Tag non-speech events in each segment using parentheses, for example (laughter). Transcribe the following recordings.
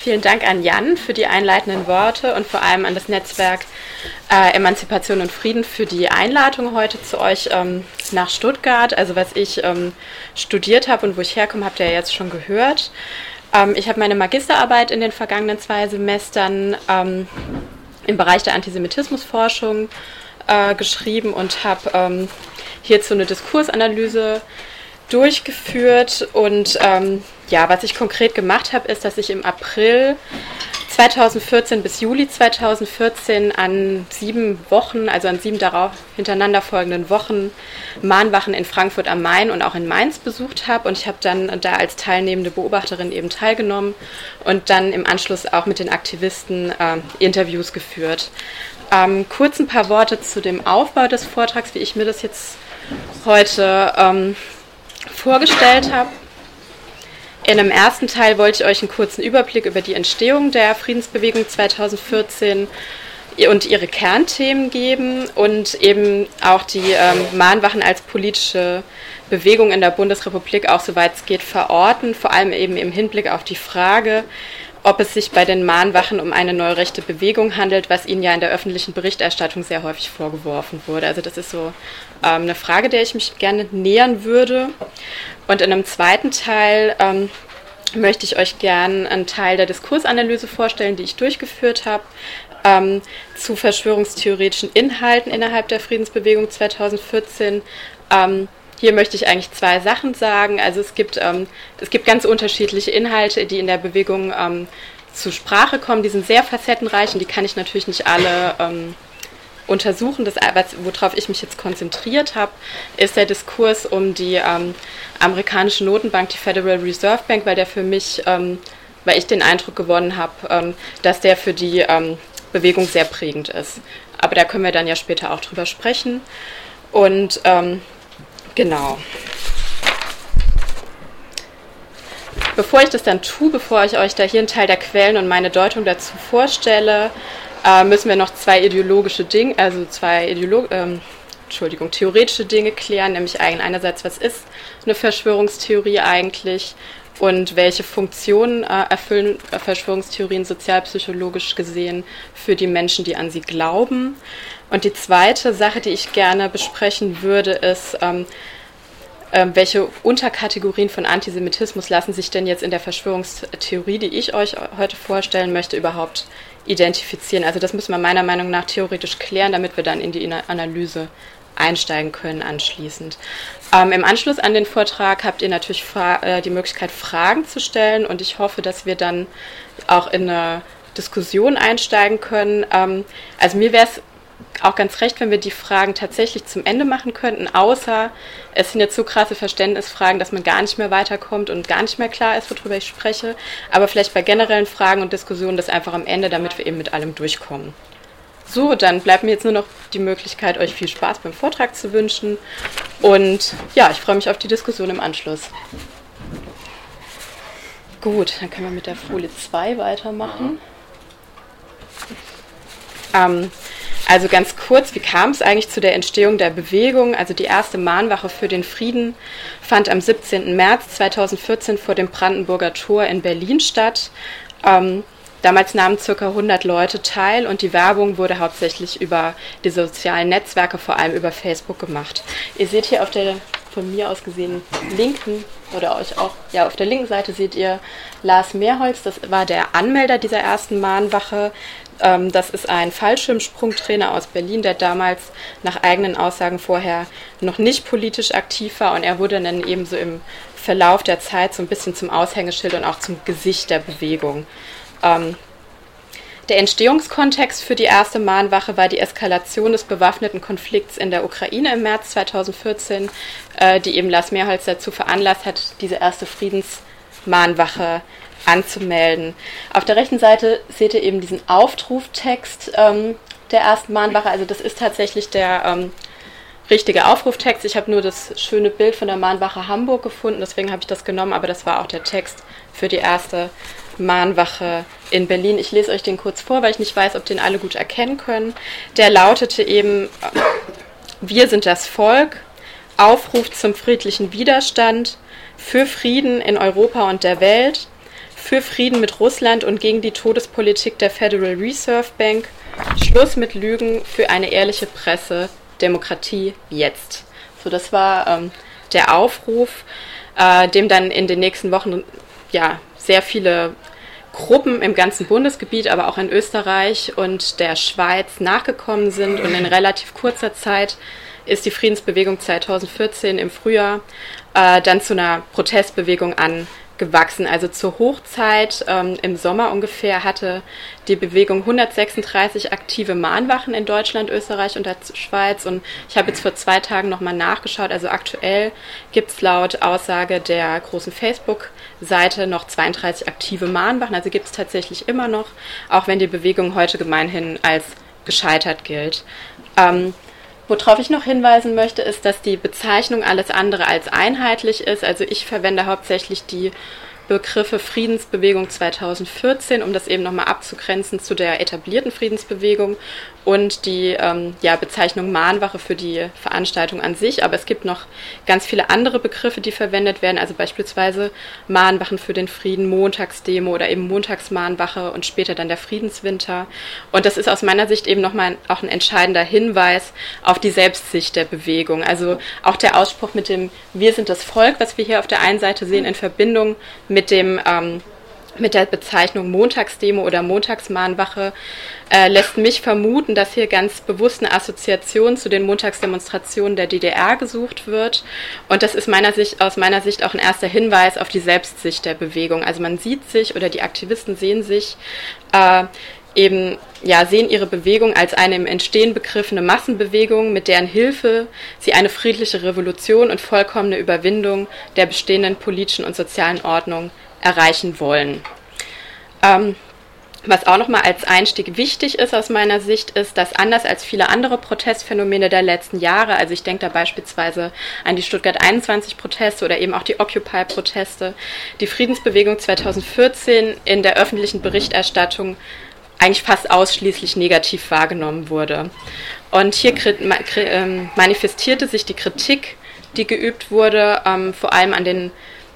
Vielen Dank an Jan für die einleitenden Worte und vor allem an das Netzwerk äh, Emanzipation und Frieden für die Einladung heute zu euch ähm, nach Stuttgart. Also was ich ähm, studiert habe und wo ich herkomme, habt ihr ja jetzt schon gehört. Ähm, ich habe meine Magisterarbeit in den vergangenen zwei Semestern ähm, im Bereich der Antisemitismusforschung äh, geschrieben und habe ähm, hierzu eine Diskursanalyse durchgeführt und ähm, ja, was ich konkret gemacht habe, ist, dass ich im April 2014 bis Juli 2014 an sieben Wochen, also an sieben darauf hintereinander folgenden Wochen, Mahnwachen in Frankfurt am Main und auch in Mainz besucht habe. Und ich habe dann da als teilnehmende Beobachterin eben teilgenommen und dann im Anschluss auch mit den Aktivisten äh, Interviews geführt. Ähm, kurz ein paar Worte zu dem Aufbau des Vortrags, wie ich mir das jetzt heute ähm, vorgestellt habe. In einem ersten Teil wollte ich euch einen kurzen Überblick über die Entstehung der Friedensbewegung 2014 und ihre Kernthemen geben und eben auch die ähm, Mahnwachen als politische Bewegung in der Bundesrepublik auch soweit es geht verorten, vor allem eben im Hinblick auf die Frage, ob es sich bei den Mahnwachen um eine neue rechte Bewegung handelt, was ihnen ja in der öffentlichen Berichterstattung sehr häufig vorgeworfen wurde. Also das ist so ähm, eine Frage, der ich mich gerne nähern würde. Und in einem zweiten Teil ähm, möchte ich euch gerne einen Teil der Diskursanalyse vorstellen, die ich durchgeführt habe. Ähm, zu verschwörungstheoretischen Inhalten innerhalb der Friedensbewegung 2014 ähm, hier möchte ich eigentlich zwei Sachen sagen. Also es gibt, ähm, es gibt ganz unterschiedliche Inhalte, die in der Bewegung ähm, zur Sprache kommen. Die sind sehr facettenreich und die kann ich natürlich nicht alle ähm, untersuchen. Das, worauf ich mich jetzt konzentriert habe, ist der Diskurs um die ähm, amerikanische Notenbank, die Federal Reserve Bank, weil der für mich, ähm, weil ich den Eindruck gewonnen habe, ähm, dass der für die Bewegung sehr prägend ist. Aber da können wir dann ja später auch drüber sprechen. Und ähm, Genau. Bevor ich das dann tue, bevor ich euch da hier einen Teil der Quellen und meine Deutung dazu vorstelle, äh, müssen wir noch zwei ideologische Dinge, also zwei Ideolo ähm, Entschuldigung, theoretische Dinge klären, nämlich einerseits, was ist eine Verschwörungstheorie eigentlich und welche Funktionen äh, erfüllen Verschwörungstheorien sozialpsychologisch gesehen für die Menschen, die an sie glauben. Und die zweite Sache, die ich gerne besprechen würde, ist, ähm, äh, welche Unterkategorien von Antisemitismus lassen sich denn jetzt in der Verschwörungstheorie, die ich euch heute vorstellen möchte, überhaupt identifizieren? Also das müssen wir meiner Meinung nach theoretisch klären, damit wir dann in die Analyse einsteigen können anschließend. Ähm, Im Anschluss an den Vortrag habt ihr natürlich äh, die Möglichkeit, Fragen zu stellen und ich hoffe, dass wir dann auch in eine Diskussion einsteigen können. Ähm, also mir wäre es auch ganz recht, wenn wir die Fragen tatsächlich zum Ende machen könnten, außer es sind jetzt so krasse Verständnisfragen, dass man gar nicht mehr weiterkommt und gar nicht mehr klar ist, worüber ich spreche. Aber vielleicht bei generellen Fragen und Diskussionen das einfach am Ende, damit wir eben mit allem durchkommen. So, dann bleibt mir jetzt nur noch die Möglichkeit, euch viel Spaß beim Vortrag zu wünschen. Und ja, ich freue mich auf die Diskussion im Anschluss. Gut, dann können wir mit der Folie 2 weitermachen. Ähm, also ganz kurz, wie kam es eigentlich zu der Entstehung der Bewegung? Also die erste Mahnwache für den Frieden fand am 17. März 2014 vor dem Brandenburger Tor in Berlin statt. Ähm, damals nahmen ca. 100 Leute teil und die Werbung wurde hauptsächlich über die sozialen Netzwerke, vor allem über Facebook gemacht. Ihr seht hier auf der von mir aus gesehen linken oder euch auch, ja, auf der linken Seite seht ihr Lars Mehrholz, das war der Anmelder dieser ersten Mahnwache. Ähm, das ist ein Fallschirmsprungtrainer aus Berlin, der damals nach eigenen Aussagen vorher noch nicht politisch aktiv war und er wurde dann ebenso im Verlauf der Zeit so ein bisschen zum Aushängeschild und auch zum Gesicht der Bewegung. Ähm, der Entstehungskontext für die erste Mahnwache war die Eskalation des bewaffneten Konflikts in der Ukraine im März 2014, äh, die eben Lars Mehrholz dazu veranlasst hat, diese erste Friedensmahnwache anzumelden. Auf der rechten Seite seht ihr eben diesen Aufruftext ähm, der ersten Mahnwache. Also das ist tatsächlich der ähm, richtige Aufruftext. Ich habe nur das schöne Bild von der Mahnwache Hamburg gefunden, deswegen habe ich das genommen, aber das war auch der Text für die erste Mahnwache in Berlin. Ich lese euch den kurz vor, weil ich nicht weiß, ob den alle gut erkennen können. Der lautete eben, wir sind das Volk, Aufruf zum friedlichen Widerstand, für Frieden in Europa und der Welt, für Frieden mit Russland und gegen die Todespolitik der Federal Reserve Bank. Schluss mit Lügen für eine ehrliche Presse. Demokratie jetzt. So, das war ähm, der Aufruf, äh, dem dann in den nächsten Wochen ja sehr viele Gruppen im ganzen Bundesgebiet, aber auch in Österreich und der Schweiz nachgekommen sind. Und in relativ kurzer Zeit ist die Friedensbewegung 2014 im Frühjahr äh, dann zu einer Protestbewegung an gewachsen. Also zur Hochzeit ähm, im Sommer ungefähr hatte die Bewegung 136 aktive Mahnwachen in Deutschland, Österreich und der Schweiz. Und ich habe jetzt vor zwei Tagen nochmal nachgeschaut. Also aktuell gibt es laut Aussage der großen Facebook-Seite noch 32 aktive Mahnwachen. Also gibt es tatsächlich immer noch, auch wenn die Bewegung heute gemeinhin als gescheitert gilt. Ähm, Worauf ich noch hinweisen möchte, ist, dass die Bezeichnung alles andere als einheitlich ist. Also ich verwende hauptsächlich die Begriffe Friedensbewegung 2014, um das eben nochmal abzugrenzen zu der etablierten Friedensbewegung und die ähm, ja, Bezeichnung Mahnwache für die Veranstaltung an sich. Aber es gibt noch ganz viele andere Begriffe, die verwendet werden, also beispielsweise Mahnwachen für den Frieden, Montagsdemo oder eben Montagsmahnwache und später dann der Friedenswinter. Und das ist aus meiner Sicht eben nochmal auch ein entscheidender Hinweis auf die Selbstsicht der Bewegung. Also auch der Ausspruch mit dem Wir sind das Volk, was wir hier auf der einen Seite sehen, in Verbindung mit dem ähm, mit der Bezeichnung Montagsdemo oder Montagsmahnwache äh, lässt mich vermuten, dass hier ganz bewusst eine Assoziation zu den Montagsdemonstrationen der DDR gesucht wird. Und das ist meiner Sicht, aus meiner Sicht auch ein erster Hinweis auf die Selbstsicht der Bewegung. Also man sieht sich oder die Aktivisten sehen sich äh, eben ja, sehen ihre Bewegung als eine im Entstehen begriffene Massenbewegung, mit deren Hilfe sie eine friedliche Revolution und vollkommene Überwindung der bestehenden politischen und sozialen Ordnung erreichen wollen. Ähm, was auch nochmal als Einstieg wichtig ist aus meiner Sicht, ist, dass anders als viele andere Protestphänomene der letzten Jahre, also ich denke da beispielsweise an die Stuttgart 21 Proteste oder eben auch die Occupy Proteste, die Friedensbewegung 2014 in der öffentlichen Berichterstattung eigentlich fast ausschließlich negativ wahrgenommen wurde. Und hier ähm, manifestierte sich die Kritik, die geübt wurde, ähm, vor allem an den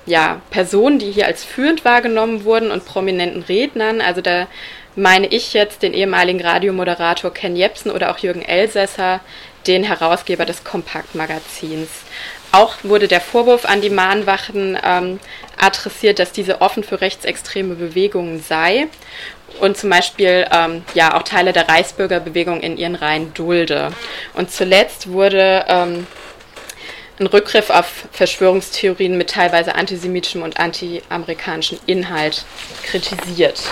ja, Personen, die hier als führend wahrgenommen wurden und prominenten Rednern. Also da meine ich jetzt den ehemaligen Radiomoderator Ken Jepsen oder auch Jürgen Elsässer, den Herausgeber des Kompaktmagazins. Auch wurde der Vorwurf an die Mahnwachen ähm, adressiert, dass diese offen für rechtsextreme Bewegungen sei und zum Beispiel ähm, ja auch Teile der Reichsbürgerbewegung in ihren Reihen dulde. Und zuletzt wurde ähm, ein Rückgriff auf Verschwörungstheorien mit teilweise antisemitischem und antiamerikanischem Inhalt kritisiert.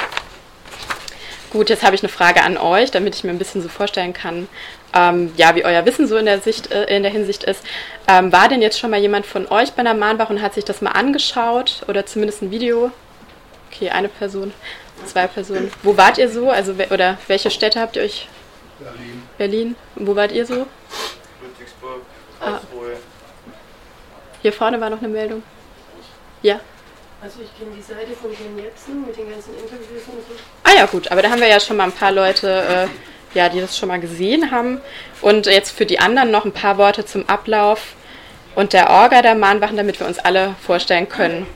Gut, jetzt habe ich eine Frage an euch, damit ich mir ein bisschen so vorstellen kann, ähm, ja, wie euer Wissen so in der, Sicht, äh, in der Hinsicht ist. Ähm, war denn jetzt schon mal jemand von euch bei einer Mahnwache und hat sich das mal angeschaut oder zumindest ein Video? Okay, eine Person. Zwei Personen. Wo wart ihr so? Also oder welche Städte habt ihr euch? Berlin. Berlin. Wo wart ihr so? Ludwigsburg, Karlsruhe. Ah. Hier vorne war noch eine Meldung. Ja. Also ich kenne die Seite von Ken Jepsen mit den ganzen Interviews und so. Ah ja gut, aber da haben wir ja schon mal ein paar Leute, äh, ja, die das schon mal gesehen haben. Und jetzt für die anderen noch ein paar Worte zum Ablauf und der Orga der Mahnwachen, damit wir uns alle vorstellen können,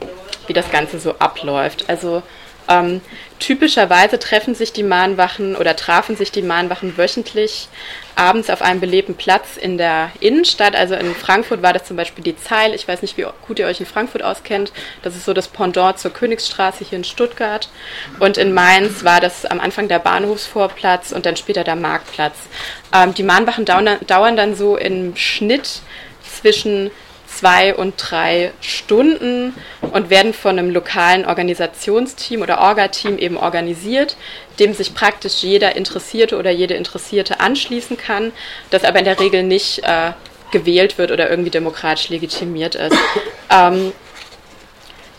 wie das Ganze so abläuft. Also ähm, typischerweise treffen sich die Mahnwachen oder trafen sich die Mahnwachen wöchentlich abends auf einem belebten Platz in der Innenstadt. Also in Frankfurt war das zum Beispiel die Zeil. Ich weiß nicht, wie gut ihr euch in Frankfurt auskennt. Das ist so das Pendant zur Königsstraße hier in Stuttgart. Und in Mainz war das am Anfang der Bahnhofsvorplatz und dann später der Marktplatz. Ähm, die Mahnwachen dauern, dauern dann so im Schnitt zwischen zwei und drei Stunden und werden von einem lokalen Organisationsteam oder Orga-Team eben organisiert, dem sich praktisch jeder Interessierte oder jede Interessierte anschließen kann, das aber in der Regel nicht äh, gewählt wird oder irgendwie demokratisch legitimiert ist. Ähm,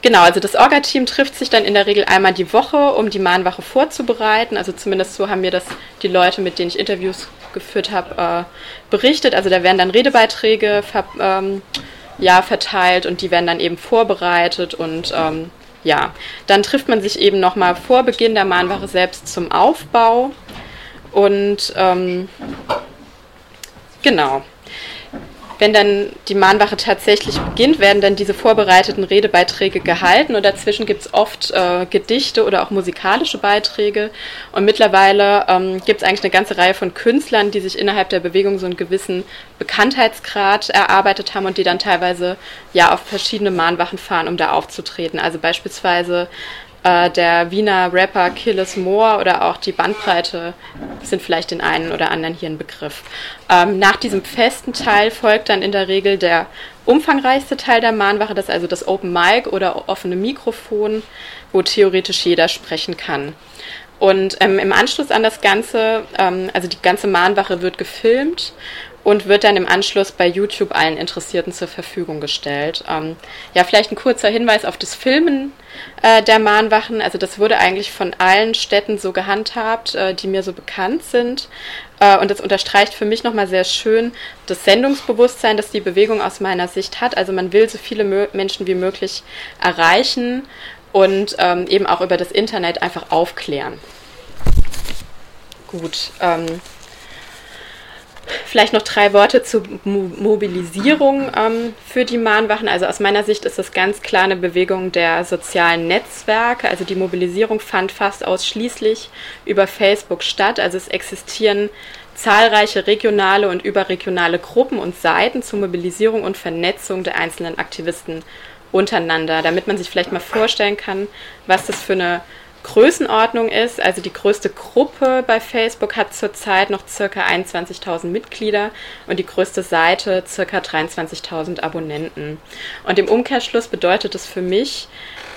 Genau, also das Orga-Team trifft sich dann in der Regel einmal die Woche, um die Mahnwache vorzubereiten. Also zumindest so haben mir das die Leute, mit denen ich Interviews geführt habe, äh, berichtet. Also da werden dann Redebeiträge ver ähm, ja, verteilt und die werden dann eben vorbereitet und ähm, ja, dann trifft man sich eben nochmal vor Beginn der Mahnwache selbst zum Aufbau und ähm, genau. Wenn dann die Mahnwache tatsächlich beginnt, werden dann diese vorbereiteten Redebeiträge gehalten und dazwischen gibt es oft äh, Gedichte oder auch musikalische Beiträge. Und mittlerweile ähm, gibt es eigentlich eine ganze Reihe von Künstlern, die sich innerhalb der Bewegung so einen gewissen Bekanntheitsgrad erarbeitet haben und die dann teilweise ja auf verschiedene Mahnwachen fahren, um da aufzutreten. Also beispielsweise äh, der Wiener Rapper Killis Moore oder auch die Bandbreite sind vielleicht den einen oder anderen hier ein Begriff. Ähm, nach diesem festen Teil folgt dann in der Regel der umfangreichste Teil der Mahnwache, das ist also das Open Mic oder offene Mikrofon, wo theoretisch jeder sprechen kann. Und ähm, im Anschluss an das Ganze, ähm, also die ganze Mahnwache wird gefilmt und wird dann im Anschluss bei YouTube allen Interessierten zur Verfügung gestellt. Ähm, ja, vielleicht ein kurzer Hinweis auf das Filmen äh, der Mahnwachen. Also das wurde eigentlich von allen Städten so gehandhabt, äh, die mir so bekannt sind. Äh, und das unterstreicht für mich nochmal sehr schön das Sendungsbewusstsein, das die Bewegung aus meiner Sicht hat. Also man will so viele Menschen wie möglich erreichen und ähm, eben auch über das Internet einfach aufklären. Gut. Ähm, Vielleicht noch drei Worte zur Mo Mobilisierung ähm, für die Mahnwachen. Also aus meiner Sicht ist das ganz klar eine Bewegung der sozialen Netzwerke. Also die Mobilisierung fand fast ausschließlich über Facebook statt. Also es existieren zahlreiche regionale und überregionale Gruppen und Seiten zur Mobilisierung und Vernetzung der einzelnen Aktivisten untereinander, damit man sich vielleicht mal vorstellen kann, was das für eine Größenordnung ist. Also die größte Gruppe bei Facebook hat zurzeit noch circa 21.000 Mitglieder und die größte Seite circa 23.000 Abonnenten. Und im Umkehrschluss bedeutet es für mich,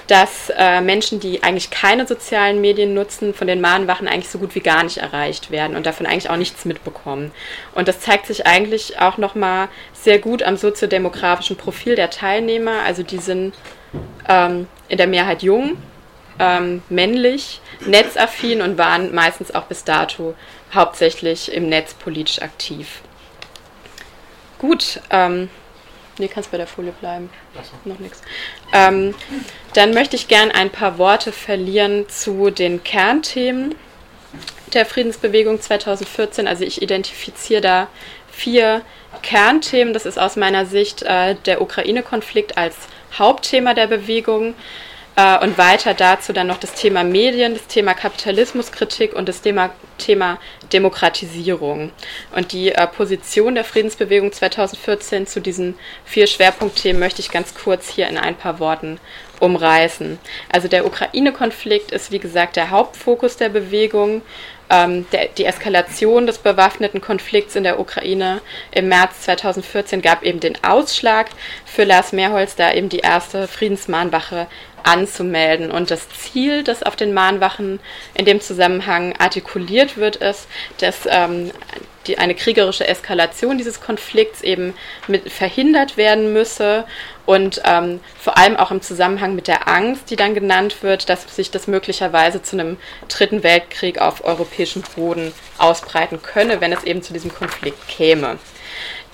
dass äh, Menschen, die eigentlich keine sozialen Medien nutzen, von den Mahnwachen eigentlich so gut wie gar nicht erreicht werden und davon eigentlich auch nichts mitbekommen. Und das zeigt sich eigentlich auch nochmal sehr gut am soziodemografischen Profil der Teilnehmer. Also die sind ähm, in der Mehrheit jung, ähm, männlich, netzaffin und waren meistens auch bis dato hauptsächlich im Netz politisch aktiv. Gut, ähm, nee, kannst bei der Folie bleiben. Noch nichts. Ähm, dann möchte ich gern ein paar Worte verlieren zu den Kernthemen der Friedensbewegung 2014. Also ich identifiziere da vier Kernthemen. Das ist aus meiner Sicht äh, der Ukraine-Konflikt als Hauptthema der Bewegung. Äh, und weiter dazu dann noch das Thema Medien, das Thema Kapitalismuskritik und das Thema, Thema Demokratisierung. Und die äh, Position der Friedensbewegung 2014 zu diesen vier Schwerpunktthemen möchte ich ganz kurz hier in ein paar Worten umreißen. Also der Ukraine-Konflikt ist, wie gesagt, der Hauptfokus der Bewegung. Ähm, die Eskalation des bewaffneten Konflikts in der Ukraine im März 2014 gab eben den Ausschlag für Lars Mehrholz, da eben die erste Friedensmahnwache anzumelden. Und das Ziel, das auf den Mahnwachen in dem Zusammenhang artikuliert wird, ist, dass ähm, die, eine kriegerische Eskalation dieses Konflikts eben mit verhindert werden müsse und ähm, vor allem auch im Zusammenhang mit der Angst, die dann genannt wird, dass sich das möglicherweise zu einem dritten Weltkrieg auf europäischem Boden ausbreiten könne, wenn es eben zu diesem Konflikt käme.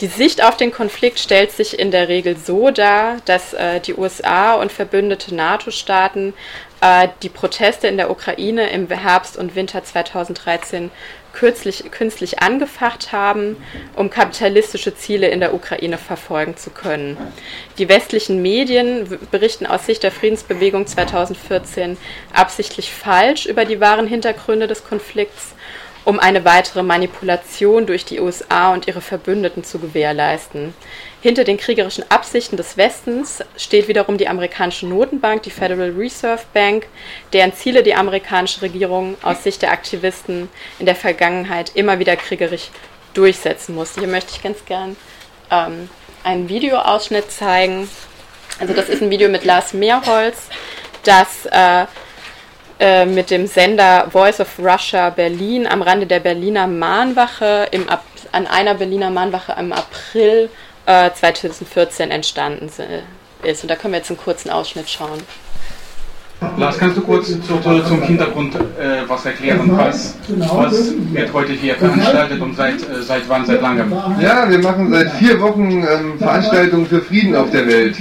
Die Sicht auf den Konflikt stellt sich in der Regel so dar, dass äh, die USA und verbündete NATO-Staaten äh, die Proteste in der Ukraine im Herbst und Winter 2013 kürzlich, künstlich angefacht haben, um kapitalistische Ziele in der Ukraine verfolgen zu können. Die westlichen Medien berichten aus Sicht der Friedensbewegung 2014 absichtlich falsch über die wahren Hintergründe des Konflikts um eine weitere Manipulation durch die USA und ihre Verbündeten zu gewährleisten. Hinter den kriegerischen Absichten des Westens steht wiederum die amerikanische Notenbank, die Federal Reserve Bank, deren Ziele die amerikanische Regierung aus Sicht der Aktivisten in der Vergangenheit immer wieder kriegerisch durchsetzen musste. Hier möchte ich ganz gern ähm, einen Videoausschnitt zeigen. Also das ist ein Video mit Lars Mehrholz, das äh, äh, mit dem Sender Voice of Russia Berlin am Rande der Berliner Mahnwache im Ab an einer Berliner Mahnwache im April äh, 2014 entstanden ist. Und da können wir jetzt einen kurzen Ausschnitt schauen. Lars, kannst du kurz zu, zum Hintergrund äh, was erklären? Was, was wird heute hier veranstaltet und seit, äh, seit wann, seit langem? Ja, wir machen seit vier Wochen ähm, Veranstaltungen für Frieden auf der Welt.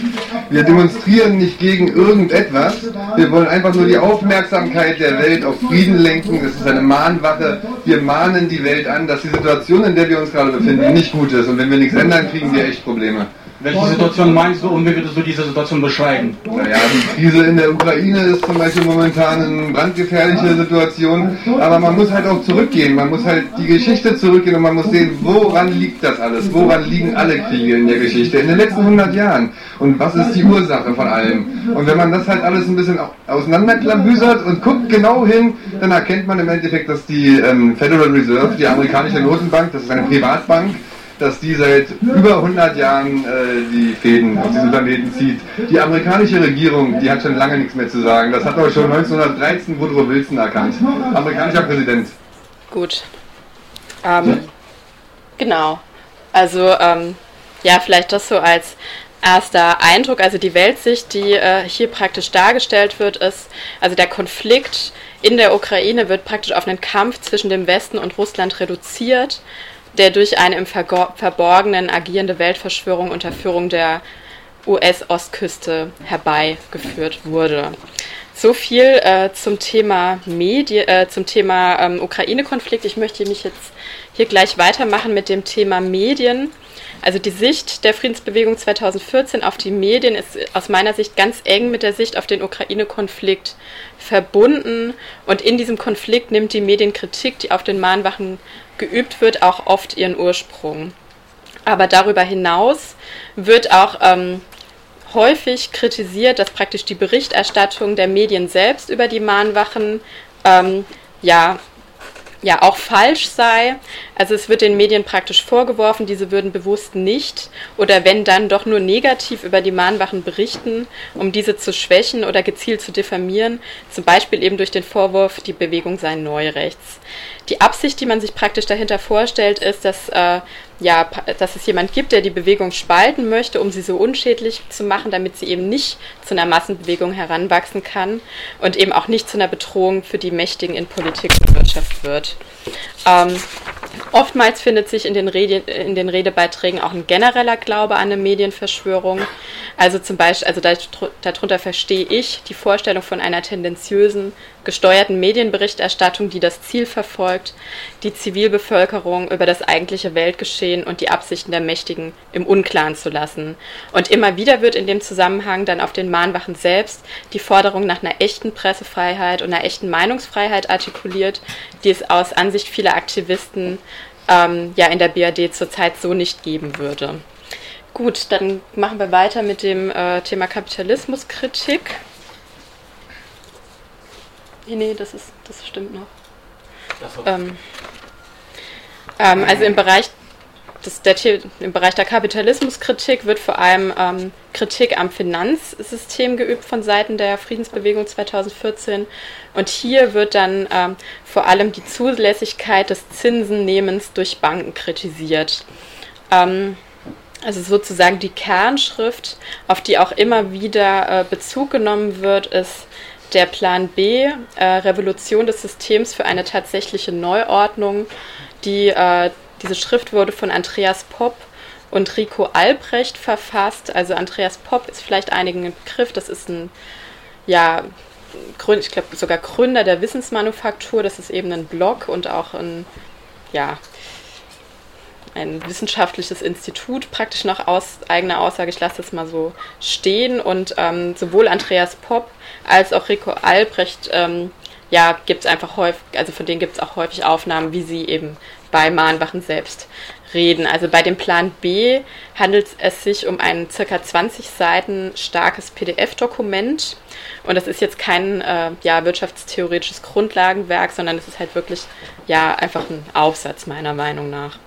Wir demonstrieren nicht gegen irgendetwas. Wir wollen einfach nur die Aufmerksamkeit der Welt auf Frieden lenken. Das ist eine Mahnwache. Wir mahnen die Welt an, dass die Situation, in der wir uns gerade befinden, nicht gut ist. Und wenn wir nichts ändern, kriegen wir echt Probleme. Welche Situation meinst du und wie würdest du diese Situation beschreiben? Naja, die Krise in der Ukraine ist zum Beispiel momentan eine brandgefährliche Situation, aber man muss halt auch zurückgehen, man muss halt die Geschichte zurückgehen und man muss sehen, woran liegt das alles, woran liegen alle Kriege in der Geschichte in den letzten 100 Jahren und was ist die Ursache von allem. Und wenn man das halt alles ein bisschen auseinanderklabüsert und guckt genau hin, dann erkennt man im Endeffekt, dass die ähm, Federal Reserve, die amerikanische Notenbank, das ist eine Privatbank, dass die seit über 100 Jahren äh, die Fäden auf diesem Planeten zieht. Die amerikanische Regierung, die hat schon lange nichts mehr zu sagen. Das hat auch schon 1913 Woodrow Wilson erkannt. Amerikanischer Präsident. Gut. Ähm, genau. Also, ähm, ja, vielleicht das so als erster Eindruck. Also die Weltsicht, die äh, hier praktisch dargestellt wird, ist, also der Konflikt in der Ukraine wird praktisch auf einen Kampf zwischen dem Westen und Russland reduziert der durch eine im Verborgenen agierende Weltverschwörung unter Führung der US-Ostküste herbeigeführt wurde. So viel äh, zum Thema Medi äh, zum Thema ähm, Ukraine-Konflikt. Ich möchte mich jetzt hier gleich weitermachen mit dem Thema Medien. Also die Sicht der Friedensbewegung 2014 auf die Medien ist aus meiner Sicht ganz eng mit der Sicht auf den Ukraine-Konflikt verbunden. Und in diesem Konflikt nimmt die Medienkritik, die auf den Mahnwachen geübt wird, auch oft ihren Ursprung. Aber darüber hinaus wird auch ähm, häufig kritisiert, dass praktisch die Berichterstattung der Medien selbst über die Mahnwachen ähm, ja ja auch falsch sei. Also es wird den Medien praktisch vorgeworfen, diese würden bewusst nicht oder wenn dann doch nur negativ über die Mahnwachen berichten, um diese zu schwächen oder gezielt zu diffamieren, zum Beispiel eben durch den Vorwurf, die Bewegung sei neurechts. Die Absicht, die man sich praktisch dahinter vorstellt, ist, dass äh, ja, dass es jemand gibt, der die Bewegung spalten möchte, um sie so unschädlich zu machen, damit sie eben nicht zu einer Massenbewegung heranwachsen kann und eben auch nicht zu einer Bedrohung für die Mächtigen in Politik und Wirtschaft wird. Ähm, oftmals findet sich in den, Rede, in den Redebeiträgen auch ein genereller Glaube an eine Medienverschwörung. Also zum Beispiel, also darunter verstehe ich die Vorstellung von einer tendenziösen, gesteuerten Medienberichterstattung, die das Ziel verfolgt, die Zivilbevölkerung über das eigentliche Weltgeschehen und die Absichten der Mächtigen im Unklaren zu lassen. Und immer wieder wird in dem Zusammenhang dann auf den Mahnwachen selbst die Forderung nach einer echten Pressefreiheit und einer echten Meinungsfreiheit artikuliert, die es aus Ansicht vieler Aktivisten ähm, ja in der BRD zurzeit so nicht geben würde. Gut, dann machen wir weiter mit dem äh, Thema Kapitalismuskritik. Nee, nee, das, ist, das stimmt noch. Ähm, ähm, also im Bereich, des, der, im Bereich der Kapitalismuskritik wird vor allem ähm, Kritik am Finanzsystem geübt von Seiten der Friedensbewegung 2014. Und hier wird dann ähm, vor allem die Zulässigkeit des Zinsennehmens durch Banken kritisiert. Ähm, also sozusagen die Kernschrift, auf die auch immer wieder äh, Bezug genommen wird, ist der Plan B, äh, Revolution des Systems für eine tatsächliche Neuordnung. Die, äh, diese Schrift wurde von Andreas Popp und Rico Albrecht verfasst. Also Andreas Popp ist vielleicht einigen ein Begriff, das ist ein, ja, ich glaube sogar Gründer der Wissensmanufaktur, das ist eben ein Blog und auch ein, ja, ein wissenschaftliches Institut praktisch nach aus, eigener Aussage, ich lasse das mal so stehen. Und ähm, sowohl Andreas Popp als auch Rico Albrecht, ähm, ja, gibt es einfach häufig, also von denen gibt es auch häufig Aufnahmen, wie sie eben bei Mahnwachen selbst reden. Also bei dem Plan B handelt es sich um ein circa 20 Seiten starkes PDF-Dokument. Und das ist jetzt kein äh, ja, wirtschaftstheoretisches Grundlagenwerk, sondern es ist halt wirklich ja einfach ein Aufsatz meiner Meinung nach.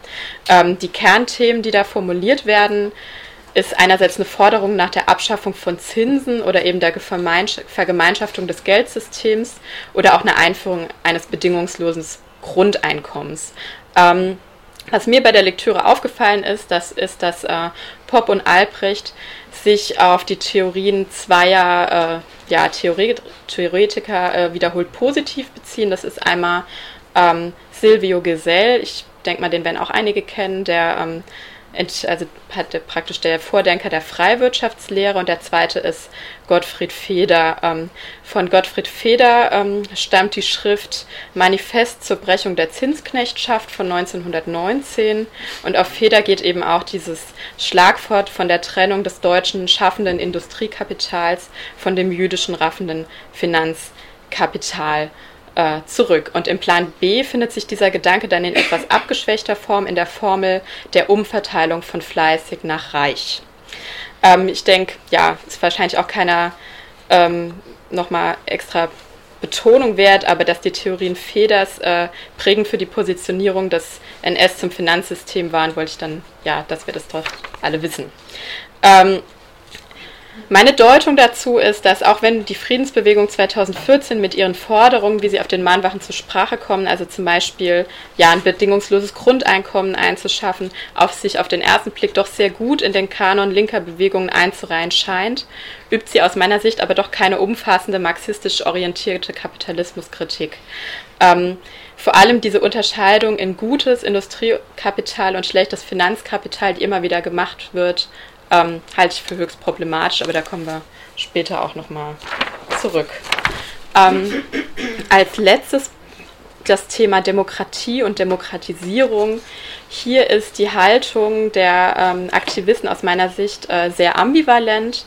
Ähm, die Kernthemen, die da formuliert werden, ist einerseits eine Forderung nach der Abschaffung von Zinsen oder eben der Vergemeinschaftung des Geldsystems oder auch eine Einführung eines bedingungslosen Grundeinkommens. Ähm, Was mir bei der Lektüre aufgefallen ist, das ist, dass äh, Popp und Albrecht sich auf die Theorien zweier äh, ja, Theorie Theoretiker äh, wiederholt positiv beziehen. Das ist einmal ähm, Silvio Gesell, ich denke mal, den werden auch einige kennen, der ähm, also hat praktisch der Vordenker der Freiwirtschaftslehre und der zweite ist Gottfried Feder. Ähm, von Gottfried Feder ähm, stammt die Schrift Manifest zur Brechung der Zinsknechtschaft von 1919 und auf Feder geht eben auch dieses Schlagwort von der Trennung des deutschen schaffenden Industriekapitals von dem jüdischen raffenden Finanzkapital äh, zurück. Und im Plan B findet sich dieser Gedanke dann in etwas abgeschwächter Form in der Formel der Umverteilung von fleißig nach reich. Ähm, ich denke, ja, ist wahrscheinlich auch keiner ähm, nochmal extra Betonung wert, aber dass die Theorien Feders äh, prägend für die Positionierung des NS zum Finanzsystem waren, wollte ich dann, ja, dass wir das doch alle wissen. Ähm, meine Deutung dazu ist, dass auch wenn die Friedensbewegung 2014 mit ihren Forderungen, wie sie auf den Mahnwachen zur Sprache kommen, also zum Beispiel ja ein bedingungsloses Grundeinkommen einzuschaffen, auf sich auf den ersten Blick doch sehr gut in den Kanon linker Bewegungen einzureihen scheint, übt sie aus meiner Sicht aber doch keine umfassende marxistisch orientierte Kapitalismuskritik. Ähm, vor allem diese Unterscheidung in gutes Industriekapital und schlechtes Finanzkapital, die immer wieder gemacht wird, ähm, halte ich für höchst problematisch, aber da kommen wir später auch nochmal zurück. Ähm, als letztes das Thema Demokratie und Demokratisierung. Hier ist die Haltung der ähm, Aktivisten aus meiner Sicht äh, sehr ambivalent.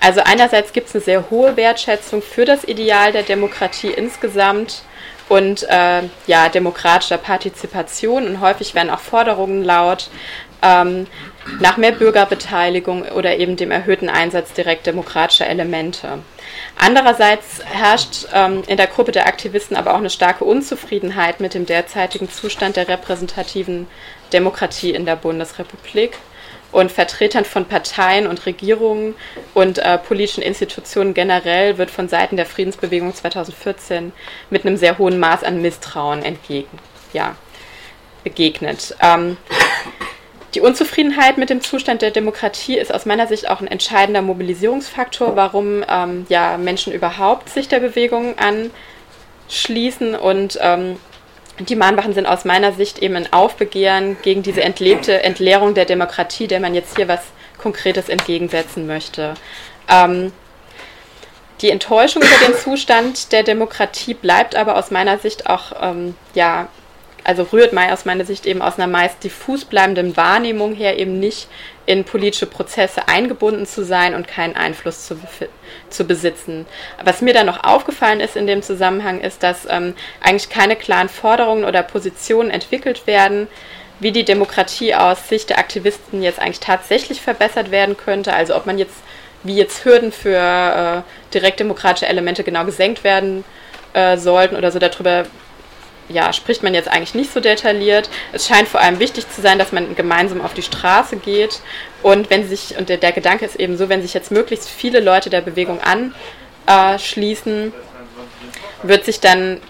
Also einerseits gibt es eine sehr hohe Wertschätzung für das Ideal der Demokratie insgesamt und äh, ja, demokratischer Partizipation und häufig werden auch Forderungen laut, ähm, nach mehr Bürgerbeteiligung oder eben dem erhöhten Einsatz direkt demokratischer Elemente. Andererseits herrscht ähm, in der Gruppe der Aktivisten aber auch eine starke Unzufriedenheit mit dem derzeitigen Zustand der repräsentativen Demokratie in der Bundesrepublik und Vertretern von Parteien und Regierungen und äh, politischen Institutionen generell wird von Seiten der Friedensbewegung 2014 mit einem sehr hohen Maß an Misstrauen entgegen, ja, begegnet. Ähm, die Unzufriedenheit mit dem Zustand der Demokratie ist aus meiner Sicht auch ein entscheidender Mobilisierungsfaktor, warum ähm, ja, Menschen überhaupt sich der Bewegung anschließen. Und ähm, die Mahnwachen sind aus meiner Sicht eben ein Aufbegehren gegen diese entlebte Entleerung der Demokratie, der man jetzt hier was Konkretes entgegensetzen möchte. Ähm, die Enttäuschung über den Zustand der Demokratie bleibt aber aus meiner Sicht auch ähm, ja, also rührt May aus meiner Sicht eben aus einer meist diffus bleibenden Wahrnehmung her eben nicht in politische Prozesse eingebunden zu sein und keinen Einfluss zu, zu besitzen. Was mir dann noch aufgefallen ist in dem Zusammenhang ist, dass ähm, eigentlich keine klaren Forderungen oder Positionen entwickelt werden, wie die Demokratie aus Sicht der Aktivisten jetzt eigentlich tatsächlich verbessert werden könnte. Also ob man jetzt, wie jetzt Hürden für äh, direktdemokratische Elemente genau gesenkt werden äh, sollten oder so darüber ja, spricht man jetzt eigentlich nicht so detailliert. Es scheint vor allem wichtig zu sein, dass man gemeinsam auf die Straße geht. Und wenn sich, und der, der Gedanke ist eben so, wenn sich jetzt möglichst viele Leute der Bewegung anschließen, wird sich dann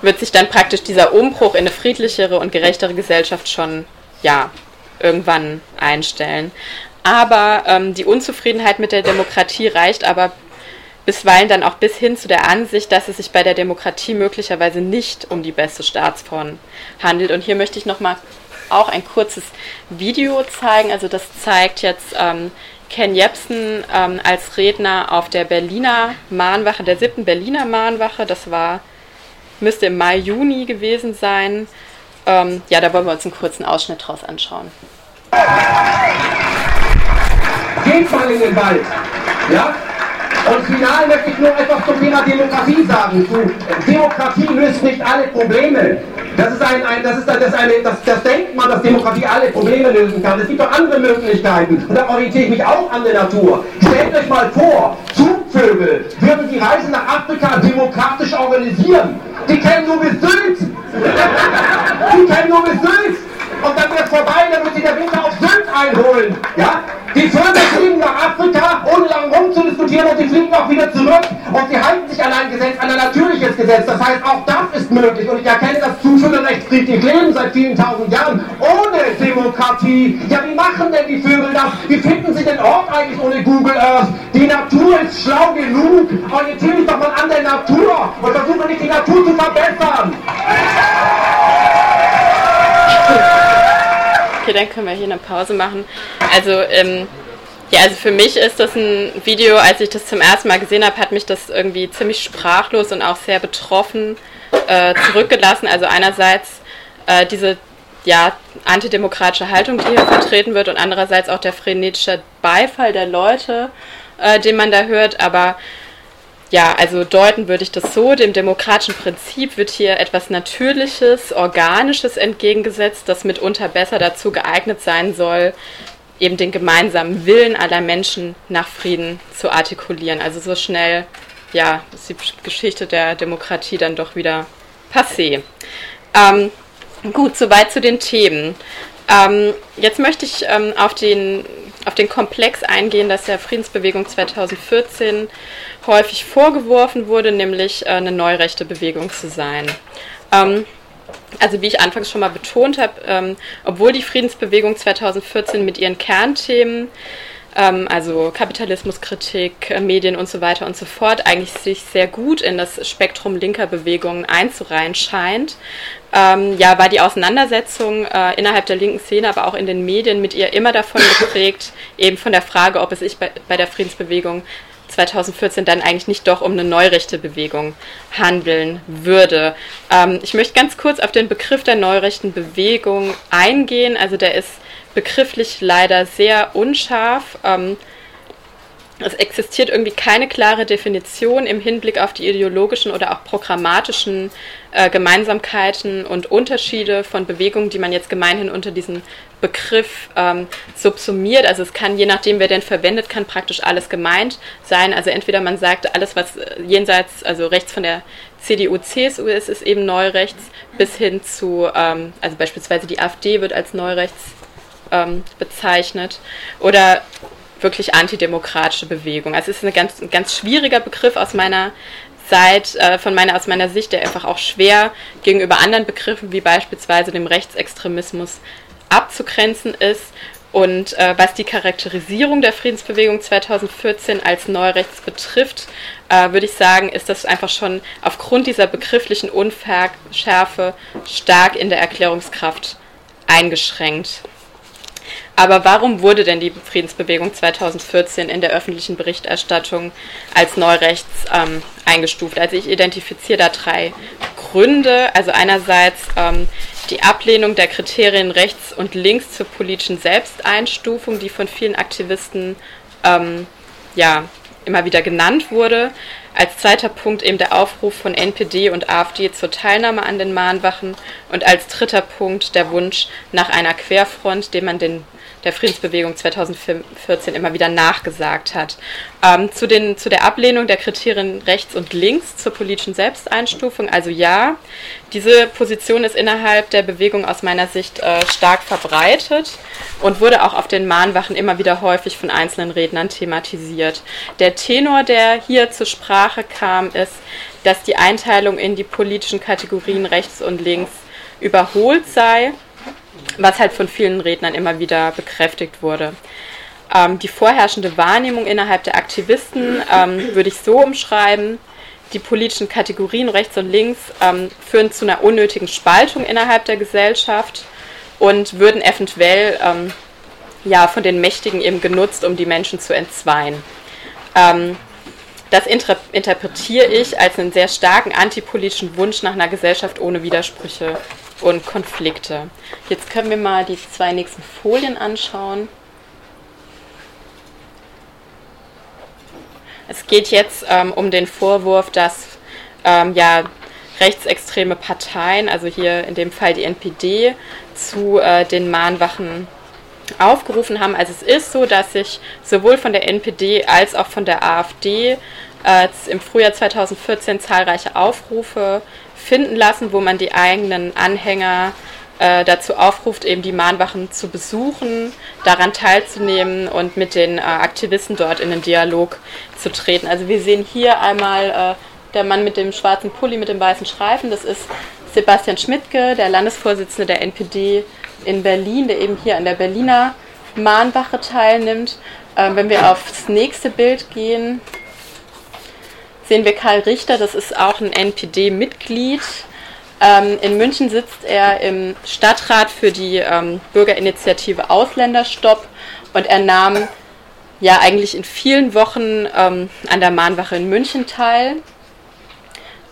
wird sich dann praktisch dieser Umbruch in eine friedlichere und gerechtere Gesellschaft schon ja irgendwann einstellen. Aber ähm, die Unzufriedenheit mit der Demokratie reicht aber bisweilen dann auch bis hin zu der Ansicht, dass es sich bei der Demokratie möglicherweise nicht um die beste Staatsform handelt. Und hier möchte ich nochmal auch ein kurzes Video zeigen. Also das zeigt jetzt ähm, Ken Jepsen ähm, als Redner auf der Berliner Mahnwache, der siebten Berliner Mahnwache. Das war, müsste im Mai, Juni gewesen sein. Ähm, ja, da wollen wir uns einen kurzen Ausschnitt draus anschauen. Geht mal in den Wald. Ja? Und final möchte ich nur etwas zum Thema Demokratie sagen. Demokratie löst nicht alle Probleme. Das ist ein, ein das ist, das, eine, das, das denkt man, dass Demokratie alle Probleme lösen kann. Es gibt doch andere Möglichkeiten. Und da orientiere ich mich auch an der Natur. Stellt euch mal vor, Zugvögel würden die Reise nach Afrika demokratisch organisieren. Die kennen nur bis (laughs) Sylt. Die kennen nur bis Sylt. Und dann wird vorbei, dann wird sie der Winter auf Sylt einholen. Ja? Die Vögel fliegen nach Afrika, ohne lang rum Grund zu diskutieren und sie fliegen auch wieder zurück und sie halten sich an ein Gesetz, an ein natürliches Gesetz. Das heißt, auch das ist möglich und ich erkenne das zuschüttelrechtsfriedlich Leben seit vielen tausend Jahren ohne Demokratie. Ja, wie machen denn die Vögel das? Wie finden sie den Ort eigentlich ohne Google Earth? Die Natur ist schlau genug. Orientiere dich doch mal an der Natur und versuche nicht die Natur zu verbessern. Okay, dann können wir hier eine Pause machen. Also, ähm, ja, also für mich ist das ein Video, als ich das zum ersten Mal gesehen habe, hat mich das irgendwie ziemlich sprachlos und auch sehr betroffen äh, zurückgelassen. Also einerseits äh, diese ja, antidemokratische Haltung, die hier vertreten wird und andererseits auch der frenetische Beifall der Leute, äh, den man da hört. Aber ja, also deuten würde ich das so, dem demokratischen Prinzip wird hier etwas Natürliches, Organisches entgegengesetzt, das mitunter besser dazu geeignet sein soll, eben den gemeinsamen Willen aller Menschen nach Frieden zu artikulieren. Also so schnell, ja, ist die Geschichte der Demokratie dann doch wieder passé. Ähm, gut, soweit zu den Themen. Ähm, jetzt möchte ich ähm, auf, den, auf den Komplex eingehen, dass der Friedensbewegung 2014 häufig vorgeworfen wurde, nämlich äh, eine neurechte Bewegung zu sein. Ähm, also wie ich anfangs schon mal betont habe, ähm, obwohl die Friedensbewegung 2014 mit ihren Kernthemen, ähm, also Kapitalismuskritik, äh, Medien und so weiter und so fort, eigentlich sich sehr gut in das Spektrum linker Bewegungen einzureihen scheint, ähm, ja, war die Auseinandersetzung äh, innerhalb der linken Szene, aber auch in den Medien mit ihr immer davon geprägt, eben von der Frage, ob es sich bei, bei der Friedensbewegung 2014 dann eigentlich nicht doch um eine neurechte Bewegung handeln würde. Ähm, ich möchte ganz kurz auf den Begriff der neurechten Bewegung eingehen. Also der ist begrifflich leider sehr unscharf. Ähm, es existiert irgendwie keine klare Definition im Hinblick auf die ideologischen oder auch programmatischen äh, Gemeinsamkeiten und Unterschiede von Bewegungen, die man jetzt gemeinhin unter diesen Begriff ähm, subsumiert. Also es kann, je nachdem, wer den verwendet, kann praktisch alles gemeint sein. Also entweder man sagt, alles, was äh, jenseits, also rechts von der CDU, CSU ist, ist eben neurechts, bis hin zu, ähm, also beispielsweise die AfD wird als neurechts ähm, bezeichnet. Oder wirklich antidemokratische Bewegung. Also es ist eine ganz, ein ganz schwieriger Begriff aus meiner Zeit, äh, von meiner, aus meiner Sicht, der einfach auch schwer gegenüber anderen Begriffen wie beispielsweise dem Rechtsextremismus abzugrenzen ist. Und äh, was die Charakterisierung der Friedensbewegung 2014 als Neurechts betrifft, äh, würde ich sagen, ist das einfach schon aufgrund dieser begrifflichen Unschärfe stark in der Erklärungskraft eingeschränkt. Aber warum wurde denn die Friedensbewegung 2014 in der öffentlichen Berichterstattung als neurechts ähm, eingestuft? Also ich identifiziere da drei Gründe. Also einerseits ähm, die Ablehnung der Kriterien rechts und links zur politischen Selbsteinstufung, die von vielen Aktivisten ähm, ja, immer wieder genannt wurde. Als zweiter Punkt eben der Aufruf von NPD und AfD zur Teilnahme an den Mahnwachen und als dritter Punkt der Wunsch nach einer Querfront, den man den der Friedensbewegung 2014 immer wieder nachgesagt hat. Ähm, zu, den, zu der Ablehnung der Kriterien rechts und links zur politischen Selbsteinstufung, also ja, diese Position ist innerhalb der Bewegung aus meiner Sicht äh, stark verbreitet und wurde auch auf den Mahnwachen immer wieder häufig von einzelnen Rednern thematisiert. Der Tenor, der hier zur Sprache kam, ist, dass die Einteilung in die politischen Kategorien rechts und links überholt sei was halt von vielen Rednern immer wieder bekräftigt wurde. Ähm, die vorherrschende Wahrnehmung innerhalb der Aktivisten ähm, würde ich so umschreiben, die politischen Kategorien rechts und links ähm, führen zu einer unnötigen Spaltung innerhalb der Gesellschaft und würden eventuell ähm, ja, von den Mächtigen eben genutzt, um die Menschen zu entzweien. Ähm, das inter interpretiere ich als einen sehr starken antipolitischen Wunsch nach einer Gesellschaft ohne Widersprüche und Konflikte. Jetzt können wir mal die zwei nächsten Folien anschauen. Es geht jetzt ähm, um den Vorwurf, dass ähm, ja, rechtsextreme Parteien, also hier in dem Fall die NPD, zu äh, den Mahnwachen aufgerufen haben. Also es ist so, dass sich sowohl von der NPD als auch von der AfD äh, im Frühjahr 2014 zahlreiche Aufrufe finden lassen, wo man die eigenen Anhänger äh, dazu aufruft, eben die Mahnwachen zu besuchen, daran teilzunehmen und mit den äh, Aktivisten dort in den Dialog zu treten. Also wir sehen hier einmal äh, der Mann mit dem schwarzen Pulli mit dem weißen Streifen, das ist Sebastian Schmidtke, der Landesvorsitzende der NPD in Berlin, der eben hier an der Berliner Mahnwache teilnimmt. Ähm, wenn wir aufs nächste Bild gehen, sehen wir Karl Richter, das ist auch ein NPD-Mitglied. Ähm, in München sitzt er im Stadtrat für die ähm, Bürgerinitiative Ausländerstopp und er nahm ja eigentlich in vielen Wochen ähm, an der Mahnwache in München teil.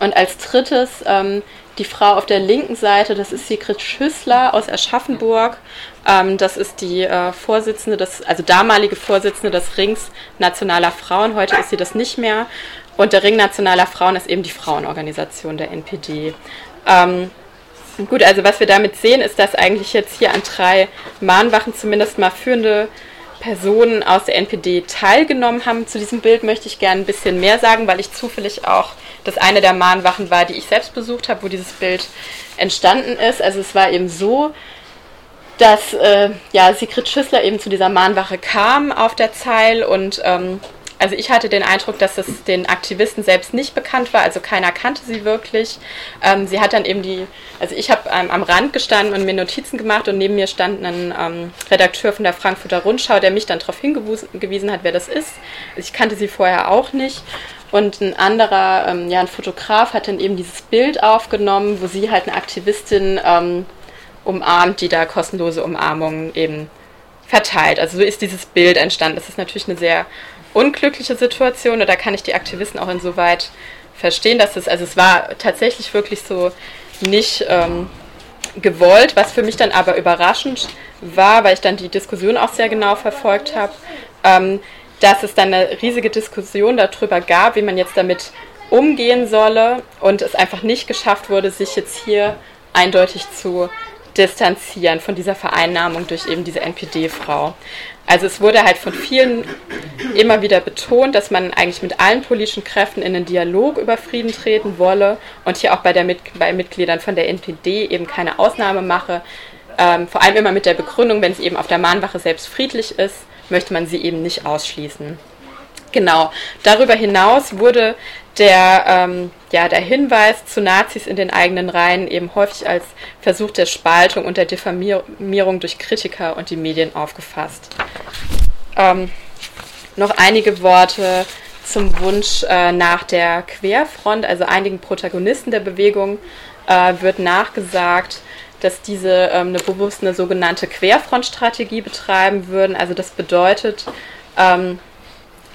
Und als drittes ähm, die Frau auf der linken Seite, das ist Sigrid Schüssler aus Aschaffenburg. Ähm, das ist die äh, Vorsitzende, des, also damalige Vorsitzende des Rings Nationaler Frauen. Heute ist sie das nicht mehr. Und der Ring Nationaler Frauen ist eben die Frauenorganisation der NPD. Ähm, gut, also was wir damit sehen, ist, dass eigentlich jetzt hier an drei Mahnwachen zumindest mal führende Personen aus der NPD teilgenommen haben. Zu diesem Bild möchte ich gerne ein bisschen mehr sagen, weil ich zufällig auch das eine der Mahnwachen war, die ich selbst besucht habe, wo dieses Bild entstanden ist. Also es war eben so, dass äh, ja, Sigrid Schüssler eben zu dieser Mahnwache kam auf der Zeil und ähm, also ich hatte den Eindruck, dass es den Aktivisten selbst nicht bekannt war, also keiner kannte sie wirklich. Ähm, sie hat dann eben die, also ich habe ähm, am Rand gestanden und mir Notizen gemacht und neben mir stand ein ähm, Redakteur von der Frankfurter Rundschau, der mich dann darauf hingewiesen hat, wer das ist. Also ich kannte sie vorher auch nicht. Und ein anderer, ähm, ja, ein Fotograf hat dann eben dieses Bild aufgenommen, wo sie halt eine Aktivistin ähm, umarmt, die da kostenlose Umarmungen eben verteilt. Also so ist dieses Bild entstanden. Das ist natürlich eine sehr unglückliche Situation und da kann ich die Aktivisten auch insoweit verstehen, dass es, also es war tatsächlich wirklich so nicht ähm, gewollt, was für mich dann aber überraschend war, weil ich dann die Diskussion auch sehr genau verfolgt habe, ähm, dass es dann eine riesige Diskussion darüber gab, wie man jetzt damit umgehen solle und es einfach nicht geschafft wurde, sich jetzt hier eindeutig zu distanzieren von dieser Vereinnahmung durch eben diese NPD-Frau. Also es wurde halt von vielen immer wieder betont, dass man eigentlich mit allen politischen Kräften in den Dialog über Frieden treten wolle und hier auch bei, der mit, bei Mitgliedern von der NPD eben keine Ausnahme mache. Ähm, vor allem immer mit der Begründung, wenn es eben auf der Mahnwache selbst friedlich ist, möchte man sie eben nicht ausschließen. Genau. Darüber hinaus wurde der, ähm, ja, der Hinweis zu Nazis in den eigenen Reihen eben häufig als Versuch der Spaltung und der Diffamierung durch Kritiker und die Medien aufgefasst. Ähm, noch einige Worte zum Wunsch äh, nach der Querfront, also einigen Protagonisten der Bewegung äh, wird nachgesagt, dass diese ähm, eine bewusst eine sogenannte Querfrontstrategie betreiben würden. Also das bedeutet, ähm,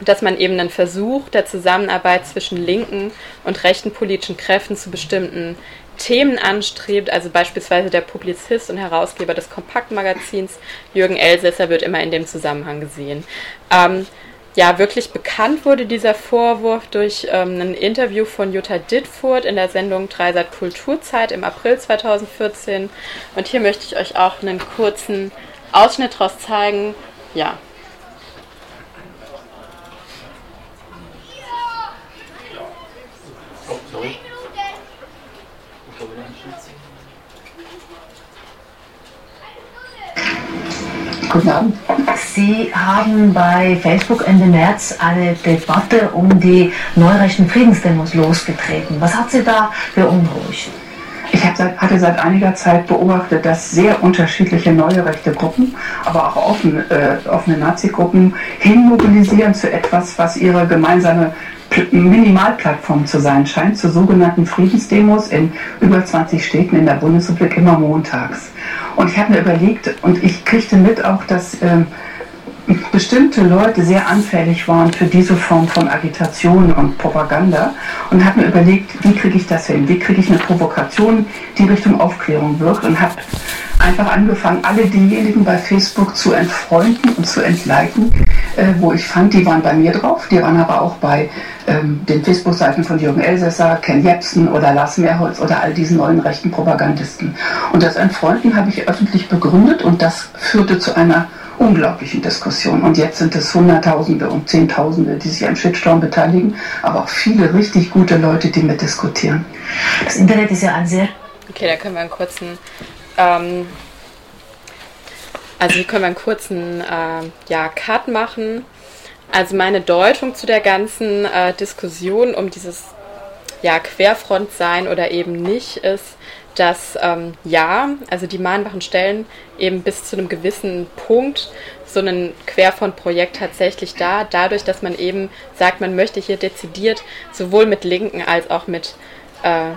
dass man eben einen Versuch der Zusammenarbeit zwischen linken und rechten politischen Kräften zu bestimmten Themen anstrebt. Also beispielsweise der Publizist und Herausgeber des Kompaktmagazins Jürgen Elsässer wird immer in dem Zusammenhang gesehen. Ähm, ja, wirklich bekannt wurde dieser Vorwurf durch ähm, ein Interview von Jutta Dittfurt in der Sendung Dreisat Kulturzeit im April 2014. Und hier möchte ich euch auch einen kurzen Ausschnitt daraus zeigen. Ja, Guten Abend. Sie haben bei Facebook Ende März eine Debatte um die neurechten Friedensdemos losgetreten. Was hat Sie da beunruhigt? Ich hatte seit einiger Zeit beobachtet, dass sehr unterschiedliche neue rechte Gruppen, aber auch offene, äh, offene Nazi-Gruppen hinmobilisieren zu etwas, was ihre gemeinsame Minimalplattform zu sein scheint, zu sogenannten Friedensdemos in über 20 Städten in der Bundesrepublik immer montags. Und ich habe mir überlegt, und ich kriegte mit auch, dass ähm, bestimmte Leute sehr anfällig waren für diese Form von Agitation und Propaganda und habe mir überlegt, wie kriege ich das hin? Wie kriege ich eine Provokation, die Richtung Aufklärung wirkt und habe einfach angefangen, alle diejenigen bei Facebook zu entfreunden und zu entleiten, äh, wo ich fand, die waren bei mir drauf, die waren aber auch bei ähm, den Facebook-Seiten von Jürgen Elsässer, Ken Jepsen oder Lars Mehrholz oder all diesen neuen rechten Propagandisten. Und das Entfreunden habe ich öffentlich begründet und das führte zu einer unglaublichen Diskussion. Und jetzt sind es Hunderttausende und Zehntausende, die sich am Shitstorm beteiligen, aber auch viele richtig gute Leute, die mitdiskutieren. Das Internet ist ja ein sehr... Okay, da können wir einen kurzen ähm, also hier können wir einen kurzen äh, ja, Cut machen. Also meine Deutung zu der ganzen äh, Diskussion um dieses ja, Querfront sein oder eben nicht ist, dass ähm, ja, also die mahnwachen Stellen eben bis zu einem gewissen Punkt so ein Querfront-Projekt tatsächlich da, dadurch, dass man eben sagt, man möchte hier dezidiert sowohl mit Linken als auch mit äh,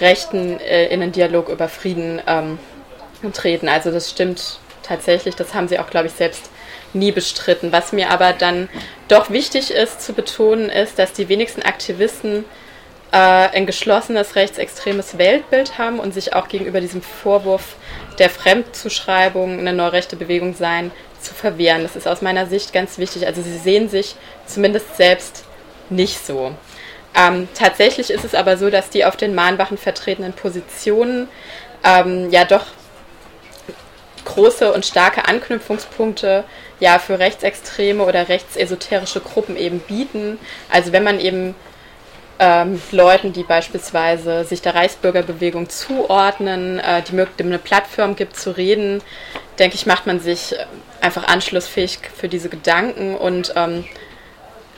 Rechten äh, in einen Dialog über Frieden ähm, treten. Also das stimmt tatsächlich, das haben sie auch, glaube ich, selbst nie bestritten. Was mir aber dann doch wichtig ist zu betonen, ist, dass die wenigsten Aktivisten äh, ein geschlossenes rechtsextremes Weltbild haben und sich auch gegenüber diesem Vorwurf der Fremdzuschreibung eine neurechte Bewegung sein zu verwehren. Das ist aus meiner Sicht ganz wichtig. Also sie sehen sich zumindest selbst nicht so. Ähm, tatsächlich ist es aber so, dass die auf den Mahnwachen vertretenen Positionen ähm, ja doch große und starke Anknüpfungspunkte ja für rechtsextreme oder rechtsesoterische Gruppen eben bieten. Also wenn man eben ähm, Leuten, die beispielsweise sich der Reichsbürgerbewegung zuordnen, äh, die dem eine Plattform gibt zu reden, denke ich, macht man sich einfach anschlussfähig für diese Gedanken und ähm,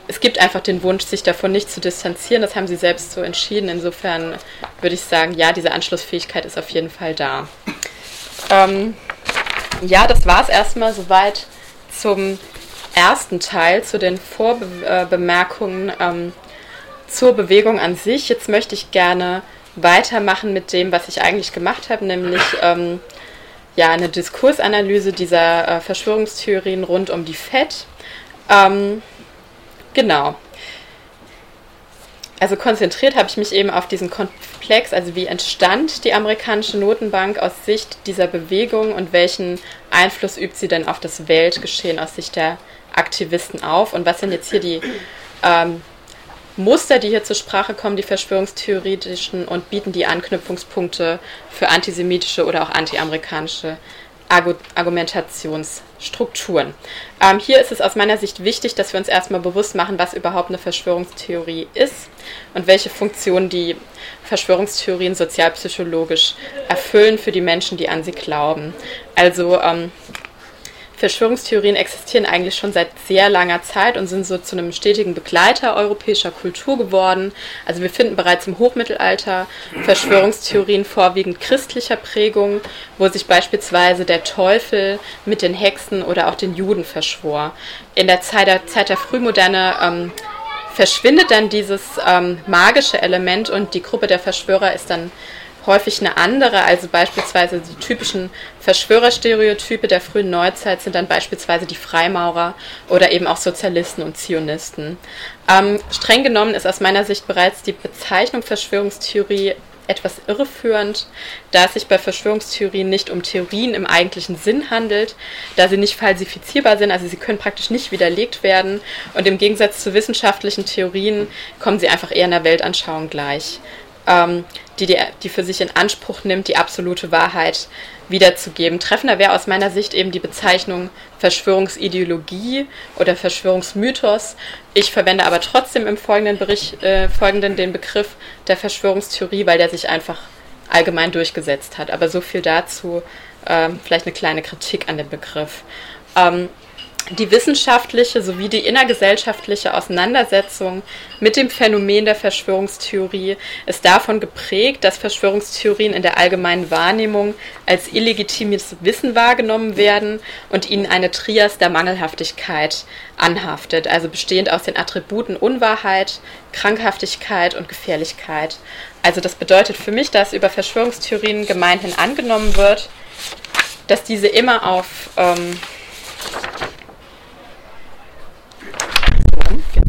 es gibt einfach den Wunsch, sich davon nicht zu distanzieren. Das haben sie selbst so entschieden. Insofern würde ich sagen, ja, diese Anschlussfähigkeit ist auf jeden Fall da. Ähm, ja, das war es erstmal soweit zum ersten Teil, zu den Vorbemerkungen ähm, zur Bewegung an sich. Jetzt möchte ich gerne weitermachen mit dem, was ich eigentlich gemacht habe, nämlich ähm, ja, eine Diskursanalyse dieser äh, Verschwörungstheorien rund um die FED. Ähm, genau. Also konzentriert habe ich mich eben auf diesen Komplex, also wie entstand die amerikanische Notenbank aus Sicht dieser Bewegung und welchen Einfluss übt sie denn auf das Weltgeschehen aus Sicht der Aktivisten auf? Und was sind jetzt hier die ähm, Muster, die hier zur Sprache kommen, die verschwörungstheoretischen und bieten die Anknüpfungspunkte für antisemitische oder auch antiamerikanische Argumentationsstrukturen. Ähm, hier ist es aus meiner Sicht wichtig, dass wir uns erstmal bewusst machen, was überhaupt eine Verschwörungstheorie ist und welche Funktion die Verschwörungstheorien sozialpsychologisch erfüllen für die Menschen, die an sie glauben. Also ähm, Verschwörungstheorien existieren eigentlich schon seit sehr langer Zeit und sind so zu einem stetigen Begleiter europäischer Kultur geworden. Also wir finden bereits im Hochmittelalter Verschwörungstheorien vorwiegend christlicher Prägung, wo sich beispielsweise der Teufel mit den Hexen oder auch den Juden verschwor. In der Zeit der, Zeit der Frühmoderne ähm, verschwindet dann dieses ähm, magische Element und die Gruppe der Verschwörer ist dann häufig eine andere. Also beispielsweise die typischen Verschwörerstereotype der frühen Neuzeit sind dann beispielsweise die Freimaurer oder eben auch Sozialisten und Zionisten. Ähm, streng genommen ist aus meiner Sicht bereits die Bezeichnung Verschwörungstheorie etwas irreführend, da es sich bei Verschwörungstheorien nicht um Theorien im eigentlichen Sinn handelt, da sie nicht falsifizierbar sind, also sie können praktisch nicht widerlegt werden und im Gegensatz zu wissenschaftlichen Theorien kommen sie einfach eher in der Weltanschauung gleich ähm, die, die, die für sich in Anspruch nimmt, die absolute Wahrheit wiederzugeben. Treffender wäre aus meiner Sicht eben die Bezeichnung Verschwörungsideologie oder Verschwörungsmythos. Ich verwende aber trotzdem im folgenden, Bericht, äh, folgenden den Begriff der Verschwörungstheorie, weil der sich einfach allgemein durchgesetzt hat. Aber so viel dazu, äh, vielleicht eine kleine Kritik an dem Begriff. Ähm, die wissenschaftliche sowie die innergesellschaftliche Auseinandersetzung mit dem Phänomen der Verschwörungstheorie ist davon geprägt, dass Verschwörungstheorien in der allgemeinen Wahrnehmung als illegitimes Wissen wahrgenommen werden und ihnen eine Trias der Mangelhaftigkeit anhaftet, also bestehend aus den Attributen Unwahrheit, Krankhaftigkeit und Gefährlichkeit. Also das bedeutet für mich, dass über Verschwörungstheorien gemeinhin angenommen wird, dass diese immer auf ähm,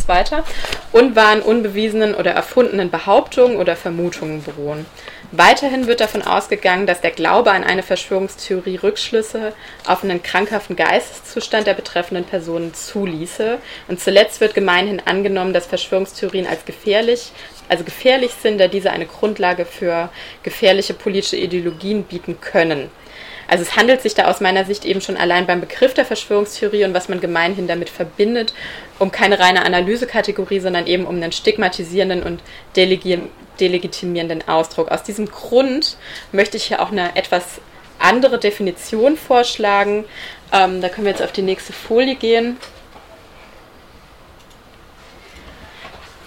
weiter, und waren unbewiesenen oder erfundenen Behauptungen oder Vermutungen beruhen. Weiterhin wird davon ausgegangen, dass der Glaube an eine Verschwörungstheorie Rückschlüsse auf einen krankhaften Geisteszustand der betreffenden Personen zuließe. Und zuletzt wird gemeinhin angenommen, dass Verschwörungstheorien als gefährlich, also gefährlich sind, da diese eine Grundlage für gefährliche politische Ideologien bieten können. Also es handelt sich da aus meiner Sicht eben schon allein beim Begriff der Verschwörungstheorie und was man gemeinhin damit verbindet, um keine reine Analysekategorie, sondern eben um einen stigmatisierenden und delegitimierenden Ausdruck. Aus diesem Grund möchte ich hier auch eine etwas andere Definition vorschlagen. Ähm, da können wir jetzt auf die nächste Folie gehen.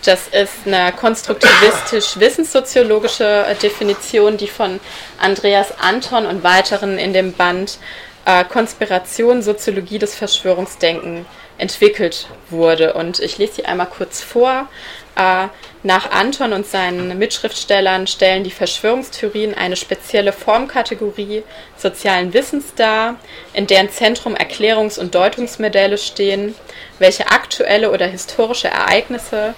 Das ist eine konstruktivistisch-wissenssoziologische äh, Definition, die von Andreas Anton und weiteren in dem Band äh, Konspiration, Soziologie des Verschwörungsdenken entwickelt wurde. Und ich lese sie einmal kurz vor. Äh, nach Anton und seinen Mitschriftstellern stellen die Verschwörungstheorien eine spezielle Formkategorie sozialen Wissens dar, in deren Zentrum Erklärungs- und Deutungsmodelle stehen, welche aktuelle oder historische Ereignisse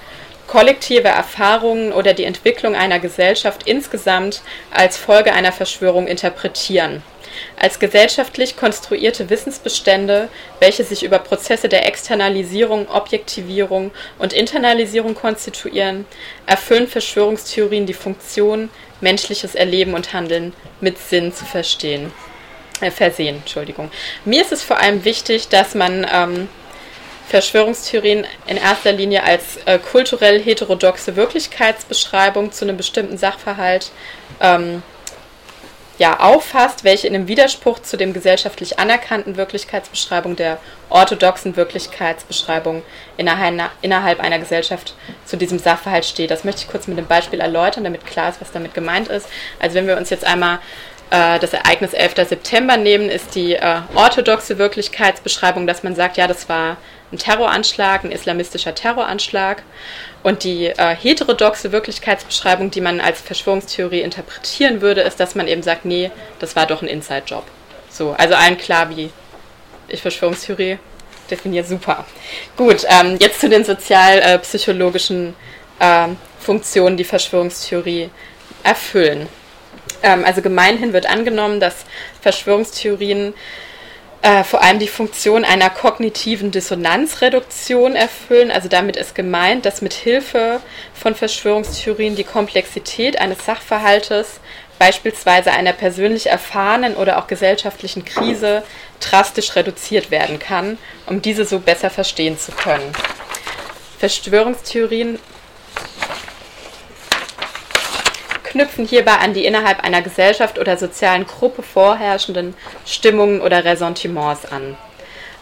kollektive Erfahrungen oder die Entwicklung einer Gesellschaft insgesamt als Folge einer Verschwörung interpretieren. Als gesellschaftlich konstruierte Wissensbestände, welche sich über Prozesse der Externalisierung, Objektivierung und Internalisierung konstituieren, erfüllen Verschwörungstheorien die Funktion, menschliches Erleben und Handeln mit Sinn zu verstehen. Äh, versehen, Entschuldigung. Mir ist es vor allem wichtig, dass man ähm, Verschwörungstheorien in erster Linie als äh, kulturell heterodoxe Wirklichkeitsbeschreibung zu einem bestimmten Sachverhalt ähm, ja, auffasst, welche in einem Widerspruch zu dem gesellschaftlich anerkannten Wirklichkeitsbeschreibung der orthodoxen Wirklichkeitsbeschreibung innerhalb, einer Gesellschaft zu diesem Sachverhalt steht. Das möchte ich kurz mit einem Beispiel erläutern, damit klar ist, was damit gemeint ist. Also wenn wir uns jetzt einmal äh, das Ereignis 11. September nehmen, ist die äh, orthodoxe Wirklichkeitsbeschreibung, dass man sagt, ja, das war ein Terroranschlag, ein islamistischer Terroranschlag. Und die äh, heterodoxe Wirklichkeitsbeschreibung, die man als Verschwörungstheorie interpretieren würde, ist, dass man eben sagt, nee, das war doch ein Inside-Job. So, also allen klar, wie ich Verschwörungstheorie definiere, super. Gut, ähm, jetzt zu den sozialpsychologischen äh, Funktionen, die Verschwörungstheorie erfüllen. Ähm, also gemeinhin wird angenommen, dass Verschwörungstheorien äh, vor allem die Funktion einer kognitiven Dissonanzreduktion erfüllen. Also damit ist gemeint, dass mit Hilfe von Verschwörungstheorien die Komplexität eines Sachverhaltes, beispielsweise einer persönlich erfahrenen oder auch gesellschaftlichen Krise, drastisch reduziert werden kann, um diese so besser verstehen zu können. Verschwörungstheorien knüpfen hierbei an die innerhalb einer Gesellschaft oder sozialen Gruppe vorherrschenden Stimmungen oder Ressentiments an.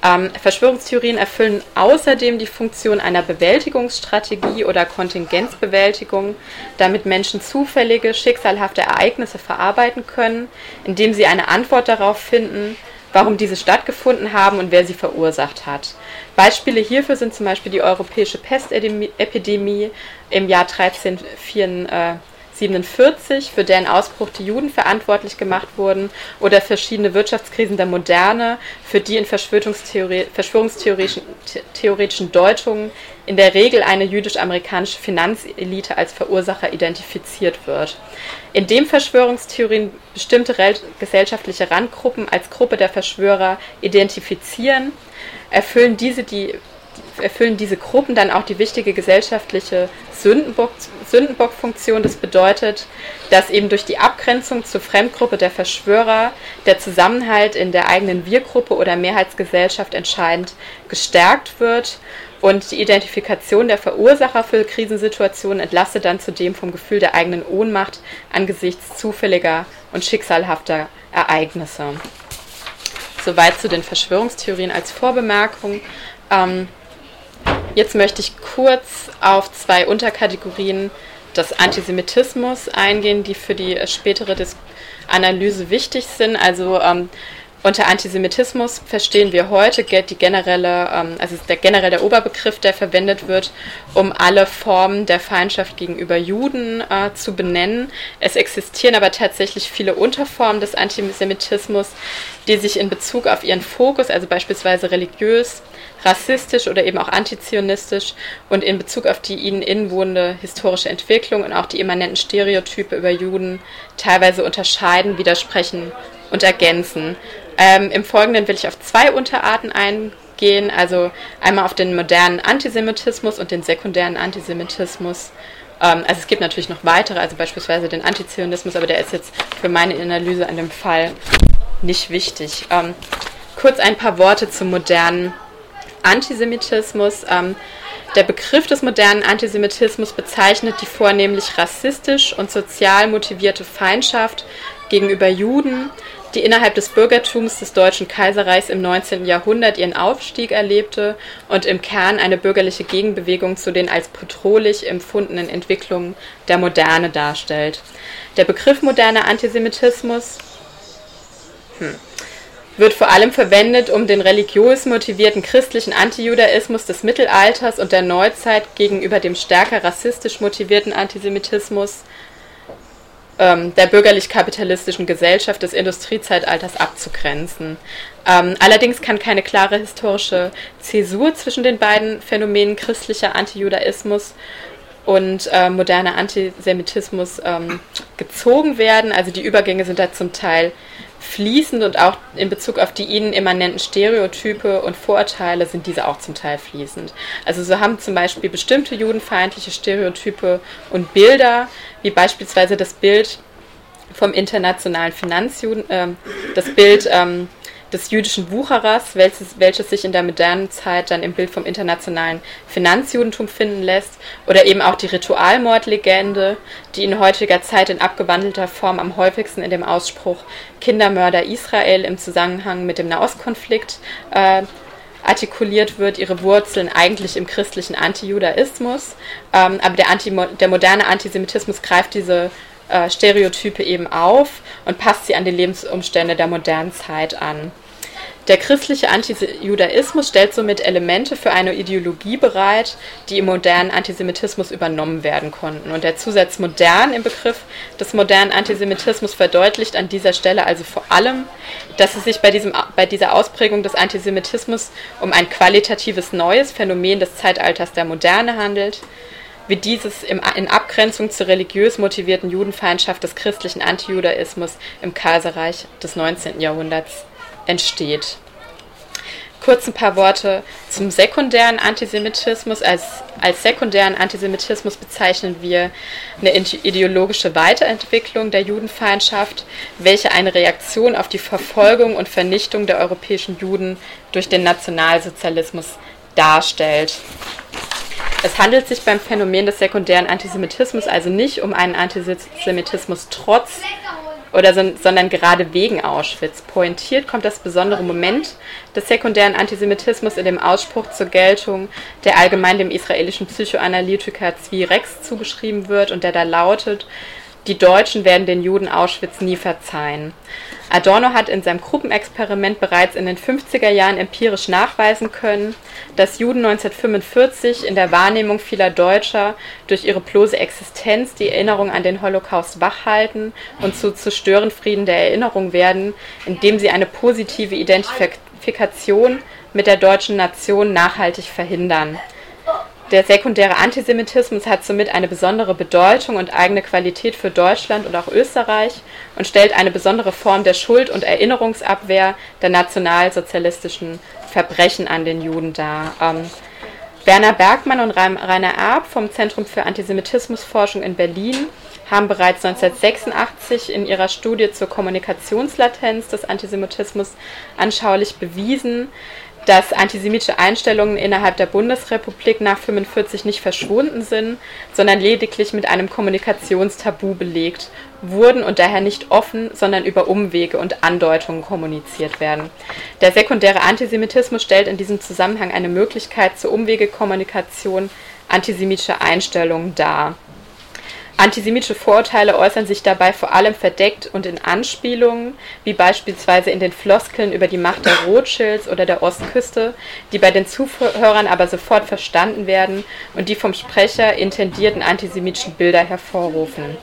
Ähm, Verschwörungstheorien erfüllen außerdem die Funktion einer Bewältigungsstrategie oder Kontingenzbewältigung, damit Menschen zufällige, schicksalhafte Ereignisse verarbeiten können, indem sie eine Antwort darauf finden, warum diese stattgefunden haben und wer sie verursacht hat. Beispiele hierfür sind zum Beispiel die europäische Pestepidemie im Jahr 1344 47, für deren Ausbruch die Juden verantwortlich gemacht wurden, oder verschiedene Wirtschaftskrisen der Moderne, für die in verschwörungstheoretischen Deutungen in der Regel eine jüdisch-amerikanische Finanzelite als Verursacher identifiziert wird. Indem Verschwörungstheorien bestimmte gesellschaftliche Randgruppen als Gruppe der Verschwörer identifizieren, erfüllen diese die erfüllen diese Gruppen dann auch die wichtige gesellschaftliche Sündenbock-Funktion. Das bedeutet, dass eben durch die Abgrenzung zur Fremdgruppe der Verschwörer der Zusammenhalt in der eigenen Wir-Gruppe oder Mehrheitsgesellschaft entscheidend gestärkt wird und die Identifikation der Verursacher für Krisensituationen entlastet dann zudem vom Gefühl der eigenen Ohnmacht angesichts zufälliger und schicksalhafter Ereignisse. Soweit zu den Verschwörungstheorien als Vorbemerkung. Ähm, Jetzt möchte ich kurz auf zwei Unterkategorien des Antisemitismus eingehen, die für die spätere Dis Analyse wichtig sind. Also ähm, unter Antisemitismus verstehen wir heute die generelle, ähm, also der generell der Oberbegriff, der verwendet wird, um alle Formen der Feindschaft gegenüber Juden äh, zu benennen. Es existieren aber tatsächlich viele Unterformen des Antisemitismus, die sich in Bezug auf ihren Fokus, also beispielsweise religiös, rassistisch oder eben auch antizionistisch und in Bezug auf die ihnen inwohnende historische Entwicklung und auch die immanenten Stereotype über Juden teilweise unterscheiden, widersprechen und ergänzen. Ähm, Im Folgenden will ich auf zwei Unterarten eingehen, also einmal auf den modernen Antisemitismus und den sekundären Antisemitismus. Ähm, also es gibt natürlich noch weitere, also beispielsweise den Antizionismus, aber der ist jetzt für meine Analyse an dem Fall nicht wichtig. Ähm, kurz ein paar Worte zum modernen Antisemitismus. Ähm, der Begriff des modernen Antisemitismus bezeichnet die vornehmlich rassistisch und sozial motivierte Feindschaft gegenüber Juden, die innerhalb des Bürgertums des Deutschen Kaiserreichs im 19. Jahrhundert ihren Aufstieg erlebte und im Kern eine bürgerliche Gegenbewegung zu den als bedrohlich empfundenen Entwicklungen der Moderne darstellt. Der Begriff moderner Antisemitismus hm, wird vor allem verwendet, um den religiös motivierten christlichen Antijudaismus des Mittelalters und der Neuzeit gegenüber dem stärker rassistisch motivierten Antisemitismus ähm, der bürgerlich-kapitalistischen Gesellschaft des Industriezeitalters abzugrenzen. Ähm, allerdings kann keine klare historische Zäsur zwischen den beiden Phänomenen christlicher Antijudaismus und äh, moderner Antisemitismus ähm, gezogen werden. Also die Übergänge sind da zum Teil fließend und auch in Bezug auf die ihnen immanenten Stereotype und Vorurteile sind diese auch zum Teil fließend. Also so haben zum Beispiel bestimmte judenfeindliche Stereotype und Bilder, wie beispielsweise das Bild vom internationalen Finanzjuden, äh, das Bild ähm, des jüdischen Wucherers, welches, welches sich in der modernen Zeit dann im Bild vom internationalen Finanzjudentum finden lässt, oder eben auch die Ritualmordlegende, die in heutiger Zeit in abgewandelter Form am häufigsten in dem Ausspruch Kindermörder Israel im Zusammenhang mit dem Nahostkonflikt äh, artikuliert wird, ihre Wurzeln eigentlich im christlichen Antijudaismus. Ähm, aber der, Anti der moderne Antisemitismus greift diese äh, Stereotype eben auf und passt sie an die Lebensumstände der modernen Zeit an. Der christliche Antijudaismus stellt somit Elemente für eine Ideologie bereit, die im modernen Antisemitismus übernommen werden konnten. Und der Zusatz modern im Begriff des modernen Antisemitismus verdeutlicht an dieser Stelle also vor allem, dass es sich bei, diesem, bei dieser Ausprägung des Antisemitismus um ein qualitatives neues Phänomen des Zeitalters der Moderne handelt, wie dieses im, in Abgrenzung zur religiös motivierten Judenfeindschaft des christlichen Antijudaismus im Kaiserreich des 19. Jahrhunderts entsteht. Kurz ein paar Worte zum sekundären Antisemitismus. Als, als sekundären Antisemitismus bezeichnen wir eine ideologische Weiterentwicklung der Judenfeindschaft, welche eine Reaktion auf die Verfolgung und Vernichtung der europäischen Juden durch den Nationalsozialismus darstellt. Es handelt sich beim Phänomen des sekundären Antisemitismus also nicht um einen Antisemitismus trotz oder so, sondern gerade wegen Auschwitz. Pointiert kommt das besondere Moment des sekundären Antisemitismus in dem Ausspruch zur Geltung, der allgemein dem israelischen Psychoanalytiker Zvi Rex zugeschrieben wird und der da lautet, die Deutschen werden den Juden Auschwitz nie verzeihen. Adorno hat in seinem Gruppenexperiment bereits in den 50er Jahren empirisch nachweisen können, dass Juden 1945 in der Wahrnehmung vieler Deutscher durch ihre bloße Existenz die Erinnerung an den Holocaust wachhalten und zu Zerstörenfrieden der Erinnerung werden, indem sie eine positive Identifikation mit der deutschen Nation nachhaltig verhindern. Der sekundäre Antisemitismus hat somit eine besondere Bedeutung und eigene Qualität für Deutschland und auch Österreich und stellt eine besondere Form der Schuld- und Erinnerungsabwehr der nationalsozialistischen Verbrechen an den Juden dar. Ähm, Werner Bergmann und Rainer Erb vom Zentrum für Antisemitismusforschung in Berlin haben bereits 1986 in ihrer Studie zur Kommunikationslatenz des Antisemitismus anschaulich bewiesen, dass antisemitische Einstellungen innerhalb der Bundesrepublik nach 1945 nicht verschwunden sind, sondern lediglich mit einem Kommunikationstabu belegt wurden und daher nicht offen, sondern über Umwege und Andeutungen kommuniziert werden. Der sekundäre Antisemitismus stellt in diesem Zusammenhang eine Möglichkeit zur Umwegekommunikation antisemitischer Einstellungen dar. Antisemitische Vorurteile äußern sich dabei vor allem verdeckt und in Anspielungen, wie beispielsweise in den Floskeln über die Macht der Rothschilds oder der Ostküste, die bei den Zuhörern aber sofort verstanden werden und die vom Sprecher intendierten antisemitischen Bilder hervorrufen.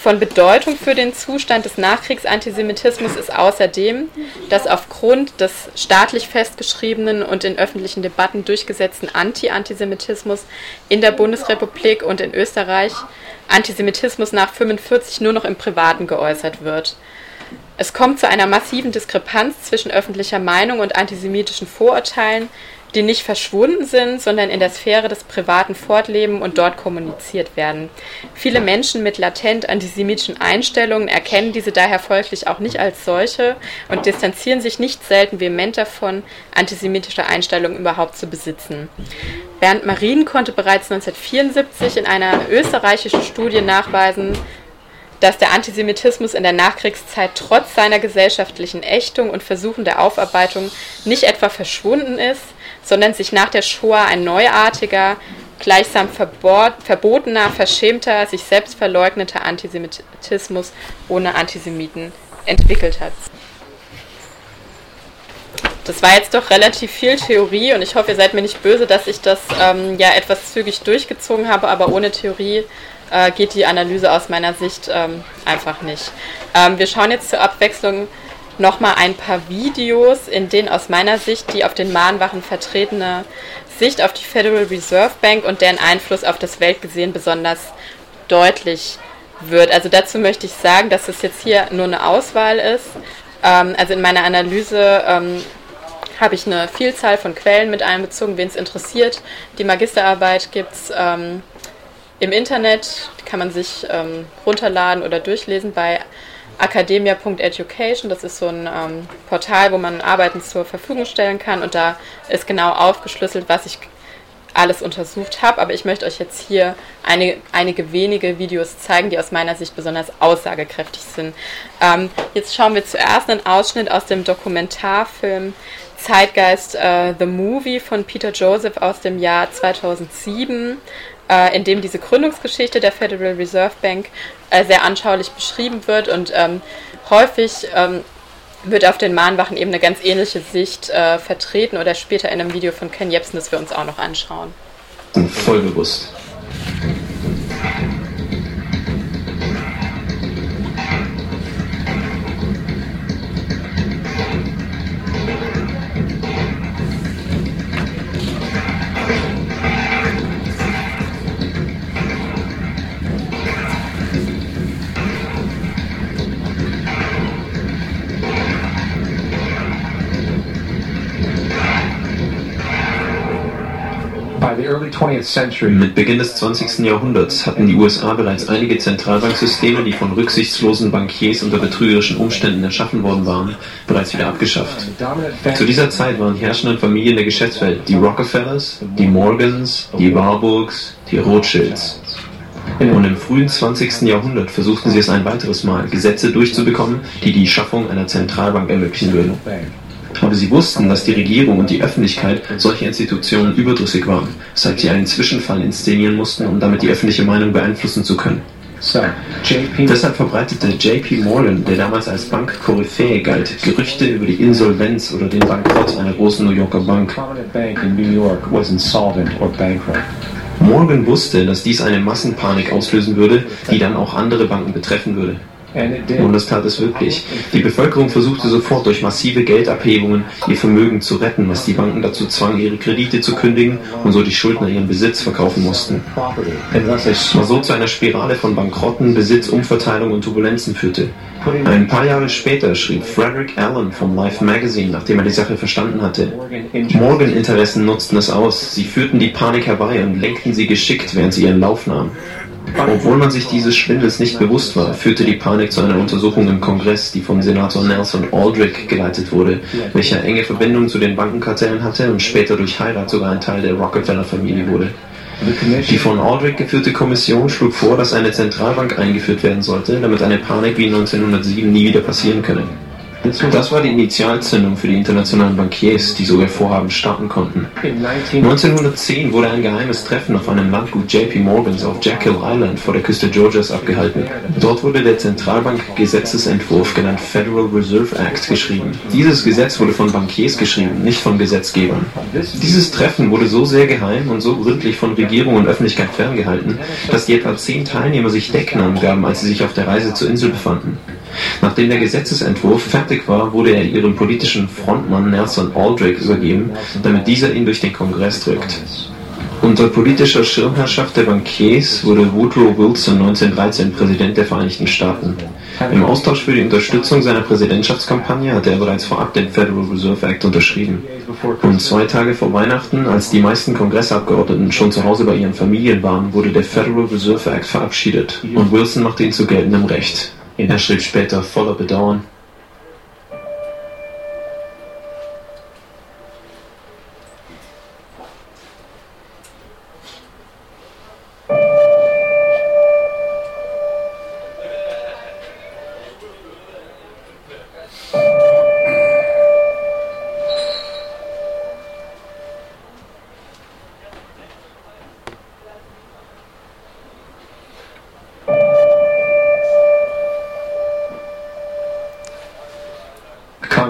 Von Bedeutung für den Zustand des Nachkriegsantisemitismus ist außerdem, dass aufgrund des staatlich festgeschriebenen und in öffentlichen Debatten durchgesetzten Anti-Antisemitismus in der Bundesrepublik und in Österreich Antisemitismus nach 45 nur noch im Privaten geäußert wird. Es kommt zu einer massiven Diskrepanz zwischen öffentlicher Meinung und antisemitischen Vorurteilen, die nicht verschwunden sind, sondern in der Sphäre des privaten Fortleben und dort kommuniziert werden. Viele Menschen mit latent antisemitischen Einstellungen erkennen diese daher folglich auch nicht als solche und distanzieren sich nicht selten vehement davon, antisemitische Einstellungen überhaupt zu besitzen. Bernd Marien konnte bereits 1974 in einer österreichischen Studie nachweisen, dass der Antisemitismus in der Nachkriegszeit trotz seiner gesellschaftlichen Ächtung und Versuchen der Aufarbeitung nicht etwa verschwunden ist, sondern sich nach der Shoah ein neuartiger, gleichsam verbotener, verschämter, sich selbst verleugneter Antisemitismus ohne Antisemiten entwickelt hat. Das war jetzt doch relativ viel Theorie und ich hoffe, ihr seid mir nicht böse, dass ich das ähm, ja etwas zügig durchgezogen habe, aber ohne Theorie äh, geht die Analyse aus meiner Sicht ähm, einfach nicht. Ähm, wir schauen jetzt zur Abwechslung nochmal ein paar Videos, in denen aus meiner Sicht die auf den Mahnwachen vertretene Sicht auf die Federal Reserve Bank und deren Einfluss auf das Weltgesehen besonders deutlich wird. Also dazu möchte ich sagen, dass es jetzt hier nur eine Auswahl ist. Ähm, also in meiner Analyse ähm, habe ich eine Vielzahl von Quellen mit einbezogen, wen es interessiert. Die Magisterarbeit gibt es ähm, im Internet, die kann man sich ähm, runterladen oder durchlesen bei academia.education. Das ist so ein ähm, Portal, wo man Arbeiten zur Verfügung stellen kann und da ist genau aufgeschlüsselt, was ich alles untersucht habe. Aber ich möchte euch jetzt hier eine, einige wenige Videos zeigen, die aus meiner Sicht besonders aussagekräftig sind. Ähm, jetzt schauen wir zuerst einen Ausschnitt aus dem Dokumentarfilm Zeitgeist äh, The Movie von Peter Joseph aus dem Jahr 2007, äh, in dem diese Gründungsgeschichte der Federal Reserve Bank äh, sehr anschaulich beschrieben wird und ähm, häufig ähm, wird auf den Mahnwachen eben eine ganz ähnliche Sicht äh, vertreten oder später in einem Video von Ken Jebsen, das wir uns auch noch anschauen. Voll bewusst. Mit Beginn des 20. Jahrhunderts hatten die USA bereits einige Zentralbanksysteme, die von rücksichtslosen Bankiers unter betrügerischen Umständen erschaffen worden waren, bereits wieder abgeschafft. Zu dieser Zeit waren herrschenden Familien der Geschäftswelt die Rockefellers, die Morgans, die Warburgs, die Rothschilds. Und im frühen 20. Jahrhundert versuchten sie es ein weiteres Mal, Gesetze durchzubekommen, die die Schaffung einer Zentralbank ermöglichen würden. Aber sie wussten, dass die Regierung und die Öffentlichkeit solche Institutionen überdrüssig waren, seit sie einen Zwischenfall inszenieren mussten, um damit die öffentliche Meinung beeinflussen zu können. Deshalb verbreitete JP Morgan, der damals als Bankkoryphäe galt, Gerüchte über die Insolvenz oder den Bankrott einer großen New Yorker Bank. Morgan wusste, dass dies eine Massenpanik auslösen würde, die dann auch andere Banken betreffen würde. Und das tat es wirklich. Die Bevölkerung versuchte sofort durch massive Geldabhebungen ihr Vermögen zu retten, was die Banken dazu zwang, ihre Kredite zu kündigen und so die Schuldner ihren Besitz verkaufen mussten. Was so zu einer Spirale von Bankrotten, Besitzumverteilung und Turbulenzen führte. Ein paar Jahre später schrieb Frederick Allen vom Life Magazine, nachdem er die Sache verstanden hatte. Morgan-Interessen nutzten es aus. Sie führten die Panik herbei und lenkten sie geschickt, während sie ihren Lauf nahmen. Obwohl man sich dieses Schwindels nicht bewusst war, führte die Panik zu einer Untersuchung im Kongress, die von Senator Nelson Aldrich geleitet wurde, welcher enge Verbindungen zu den Bankenkartellen hatte und später durch Heirat sogar ein Teil der Rockefeller-Familie wurde. Die von Aldrich geführte Kommission schlug vor, dass eine Zentralbank eingeführt werden sollte, damit eine Panik wie 1907 nie wieder passieren könne. Das war die Initialzündung für die internationalen Bankiers, die so ihr Vorhaben starten konnten. 1910 wurde ein geheimes Treffen auf einem Landgut JP Morgans auf Jekyll Island vor der Küste Georgias abgehalten. Dort wurde der Zentralbank-Gesetzesentwurf, genannt Federal Reserve Act, geschrieben. Dieses Gesetz wurde von Bankiers geschrieben, nicht von Gesetzgebern. Dieses Treffen wurde so sehr geheim und so gründlich von Regierung und Öffentlichkeit ferngehalten, dass die etwa zehn Teilnehmer sich Decknamen gaben, als sie sich auf der Reise zur Insel befanden. Nachdem der Gesetzesentwurf fertig war, wurde er ihrem politischen Frontmann Nelson Aldrich übergeben, damit dieser ihn durch den Kongress drückt. Unter politischer Schirmherrschaft der Bankiers wurde Woodrow Wilson 1913 Präsident der Vereinigten Staaten. Im Austausch für die Unterstützung seiner Präsidentschaftskampagne hatte er bereits vorab den Federal Reserve Act unterschrieben. Und zwei Tage vor Weihnachten, als die meisten Kongressabgeordneten schon zu Hause bei ihren Familien waren, wurde der Federal Reserve Act verabschiedet und Wilson machte ihn zu geltendem Recht. Er schrieb später voller Bedauern.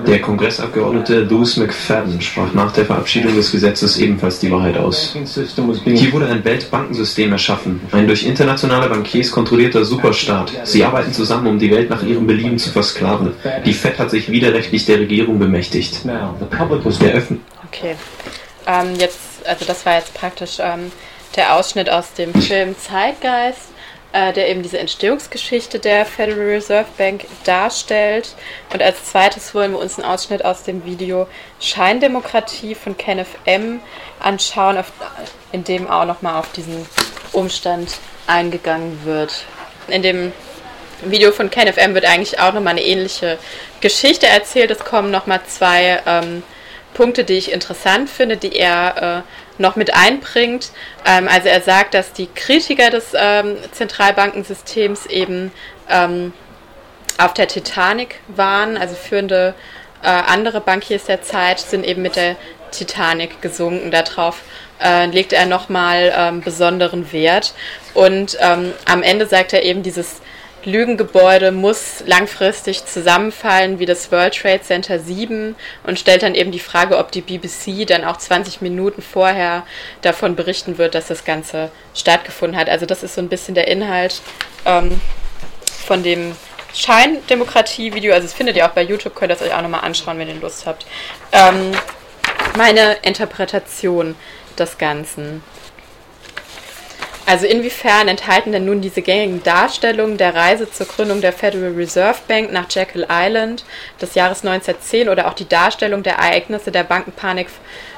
Der Kongressabgeordnete Louis McFadden sprach nach der Verabschiedung des Gesetzes ebenfalls die Wahrheit aus. Hier wurde ein Weltbankensystem erschaffen, ein durch internationale Bankiers kontrollierter Superstaat. Sie arbeiten zusammen, um die Welt nach ihrem Belieben zu versklaven. Die Fed hat sich widerrechtlich der Regierung bemächtigt. Der Öffn okay, ähm, jetzt, also das war jetzt praktisch ähm, der Ausschnitt aus dem Film Zeitgeist äh, der eben diese Entstehungsgeschichte der Federal Reserve Bank darstellt. Und als zweites wollen wir uns einen Ausschnitt aus dem Video Scheindemokratie von Kenneth M. anschauen, auf, in dem auch nochmal auf diesen Umstand eingegangen wird. In dem Video von Kenneth M. wird eigentlich auch nochmal eine ähnliche Geschichte erzählt. Es kommen nochmal zwei ähm, Punkte, die ich interessant finde, die er äh, noch mit einbringt. Ähm, also er sagt, dass die Kritiker des ähm, Zentralbankensystems eben ähm, auf der Titanic waren, also führende äh, andere Bankiers der Zeit sind eben mit der Titanic gesunken. Darauf äh, legt er nochmal ähm, besonderen Wert. Und ähm, am Ende sagt er eben, dieses Lügengebäude muss langfristig zusammenfallen wie das World Trade Center 7 und stellt dann eben die Frage, ob die BBC dann auch 20 Minuten vorher davon berichten wird, dass das Ganze stattgefunden hat. Also das ist so ein bisschen der Inhalt ähm, von dem Scheindemokratie-Video. Also das findet ihr auch bei YouTube, könnt ihr es euch auch nochmal anschauen, wenn ihr Lust habt. Ähm, meine Interpretation des Ganzen. Also inwiefern enthalten denn nun diese gängigen Darstellungen der Reise zur Gründung der Federal Reserve Bank nach Jekyll Island des Jahres 1910 oder auch die Darstellung der Ereignisse der Bankenpanik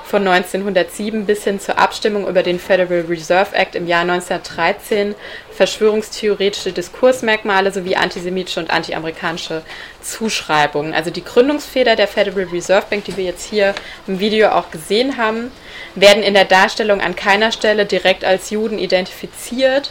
von 1907 bis hin zur Abstimmung über den Federal Reserve Act im Jahr 1913 verschwörungstheoretische Diskursmerkmale sowie antisemitische und antiamerikanische Zuschreibungen. Also die Gründungsfeder der Federal Reserve Bank, die wir jetzt hier im Video auch gesehen haben, werden in der Darstellung an keiner Stelle direkt als Juden identifiziert.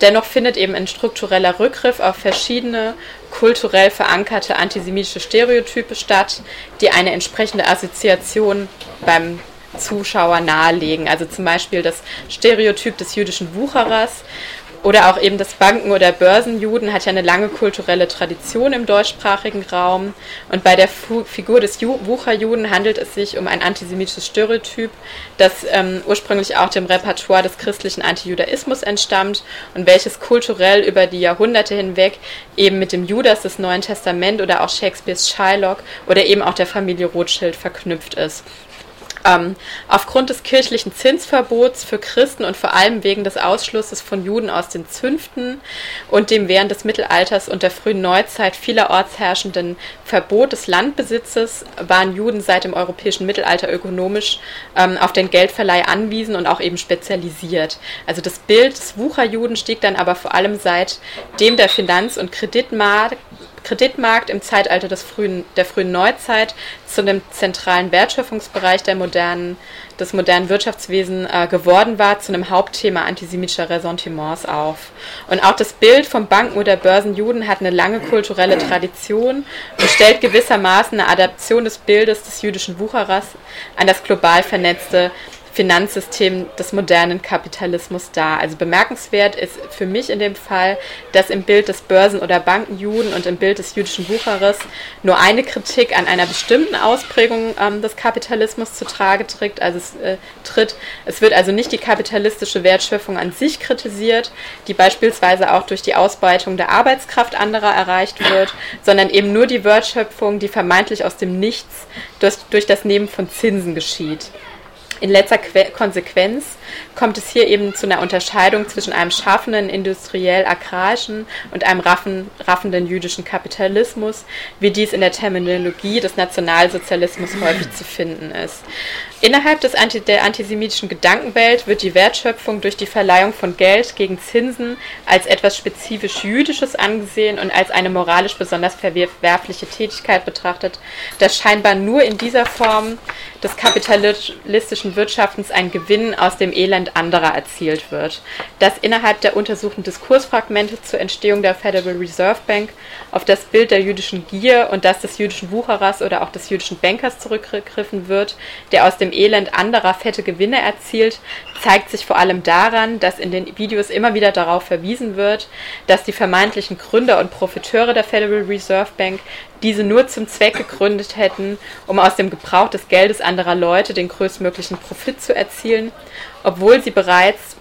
Dennoch findet eben ein struktureller Rückgriff auf verschiedene kulturell verankerte antisemitische Stereotype statt, die eine entsprechende Assoziation beim Zuschauer nahelegen. Also zum Beispiel das Stereotyp des jüdischen Wucherers oder auch eben das Banken- oder Börsenjuden hat ja eine lange kulturelle Tradition im deutschsprachigen Raum. Und bei der Fu Figur des Ju Wucherjuden handelt es sich um ein antisemitisches Stereotyp, das ähm, ursprünglich auch dem Repertoire des christlichen Antijudaismus entstammt und welches kulturell über die Jahrhunderte hinweg eben mit dem Judas des Neuen Testament oder auch Shakespeares Shylock oder eben auch der Familie Rothschild verknüpft ist. Ähm, aufgrund des kirchlichen Zinsverbots für Christen und vor allem wegen des Ausschlusses von Juden aus den Zünften und dem während des Mittelalters und der frühen Neuzeit vielerorts herrschenden Verbot des Landbesitzes waren Juden seit dem europäischen Mittelalter ökonomisch ähm, auf den Geldverleih anwiesen und auch eben spezialisiert. Also das Bild des Wucherjuden stieg dann aber vor allem seit dem der Finanz- und Kreditmarkt Kreditmarkt im Zeitalter des frühen, der frühen Neuzeit zu einem zentralen Wertschöpfungsbereich der modernen, des modernen Wirtschaftswesens äh, geworden war, zu einem Hauptthema antisemitischer Ressentiments auf. Und auch das Bild vom Banken- oder Börsenjuden hat eine lange kulturelle Tradition und stellt gewissermaßen eine Adaption des Bildes des jüdischen Wucherers an das global vernetzte Finanzsystem des modernen Kapitalismus dar. Also bemerkenswert ist für mich in dem Fall, dass im Bild des Börsen- oder Bankenjuden und im Bild des jüdischen Wucherers nur eine Kritik an einer bestimmten Ausprägung ähm, des Kapitalismus zu Trage trägt. Also es, äh, tritt. Es wird also nicht die kapitalistische Wertschöpfung an sich kritisiert, die beispielsweise auch durch die Ausbeutung der Arbeitskraft anderer erreicht wird, sondern eben nur die Wertschöpfung, die vermeintlich aus dem Nichts durch, durch das Nehmen von Zinsen geschieht. In letzter Konsequenz kommt es hier eben zu einer Unterscheidung zwischen einem schaffenden industriell-agrarischen und einem raffen, raffenden jüdischen Kapitalismus, wie dies in der Terminologie des Nationalsozialismus häufig zu finden ist. Innerhalb der antisemitischen Gedankenwelt wird die Wertschöpfung durch die Verleihung von Geld gegen Zinsen als etwas spezifisch Jüdisches angesehen und als eine moralisch besonders verwerfliche Tätigkeit betrachtet, das scheinbar nur in dieser Form des kapitalistischen Wirtschaftens ein Gewinn aus dem Elend anderer erzielt wird. Dass innerhalb der untersuchten Diskursfragmente zur Entstehung der Federal Reserve Bank auf das Bild der jüdischen Gier und das des jüdischen Wucherers oder auch des jüdischen Bankers zurückgegriffen wird, der aus dem Elend anderer fette Gewinne erzielt, zeigt sich vor allem daran, dass in den Videos immer wieder darauf verwiesen wird, dass die vermeintlichen Gründer und Profiteure der Federal Reserve Bank diese nur zum Zweck gegründet hätten, um aus dem Gebrauch des Geldes anderer Leute den größtmöglichen Profit zu erzielen, obwohl sie bereits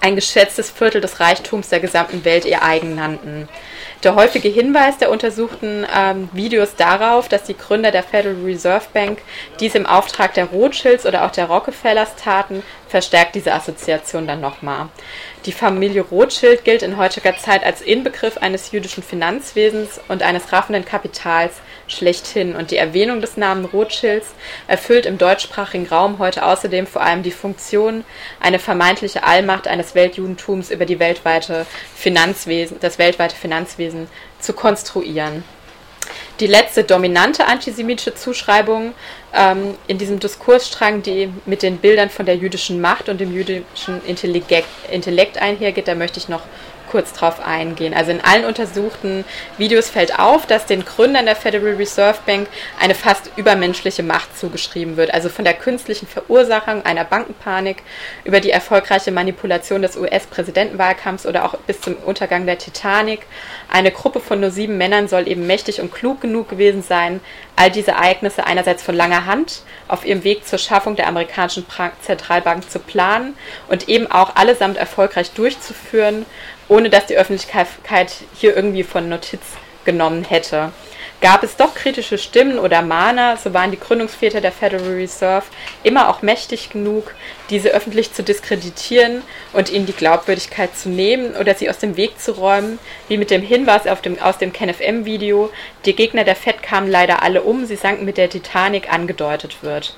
ein geschätztes Viertel des Reichtums der gesamten Welt ihr eigen nannten. Der häufige Hinweis der untersuchten ähm, Videos darauf, dass die Gründer der Federal Reserve Bank dies im Auftrag der Rothschilds oder auch der Rockefellers taten, verstärkt diese Assoziation dann nochmal. Die Familie Rothschild gilt in heutiger Zeit als Inbegriff eines jüdischen Finanzwesens und eines raffenden Kapitals schlechthin. Und die Erwähnung des Namens Rothschilds erfüllt im deutschsprachigen Raum heute außerdem vor allem die Funktion, eine vermeintliche Allmacht eines Weltjudentums über die weltweite Finanzwesen, das weltweite Finanzwesen zu konstruieren. Die letzte dominante antisemitische Zuschreibung ähm, in diesem Diskursstrang, die mit den Bildern von der jüdischen Macht und dem jüdischen Intellekt, Intellekt einhergeht, da möchte ich noch kurz drauf eingehen. Also in allen untersuchten Videos fällt auf, dass den Gründern der Federal Reserve Bank eine fast übermenschliche Macht zugeschrieben wird. Also von der künstlichen Verursachung einer Bankenpanik über die erfolgreiche Manipulation des US-Präsidentenwahlkampfs oder auch bis zum Untergang der Titanic. Eine Gruppe von nur sieben Männern soll eben mächtig und klug genug gewesen sein, all diese Ereignisse einerseits von langer Hand auf ihrem Weg zur Schaffung der amerikanischen Zentralbank zu planen und eben auch allesamt erfolgreich durchzuführen ohne dass die Öffentlichkeit hier irgendwie von Notiz genommen hätte. Gab es doch kritische Stimmen oder Mahner, so waren die Gründungsväter der Federal Reserve immer auch mächtig genug, diese öffentlich zu diskreditieren und ihnen die Glaubwürdigkeit zu nehmen oder sie aus dem Weg zu räumen, wie mit dem Hinweis auf dem, aus dem KenFM-Video, die Gegner der Fed kamen leider alle um, sie sanken mit der Titanic angedeutet wird.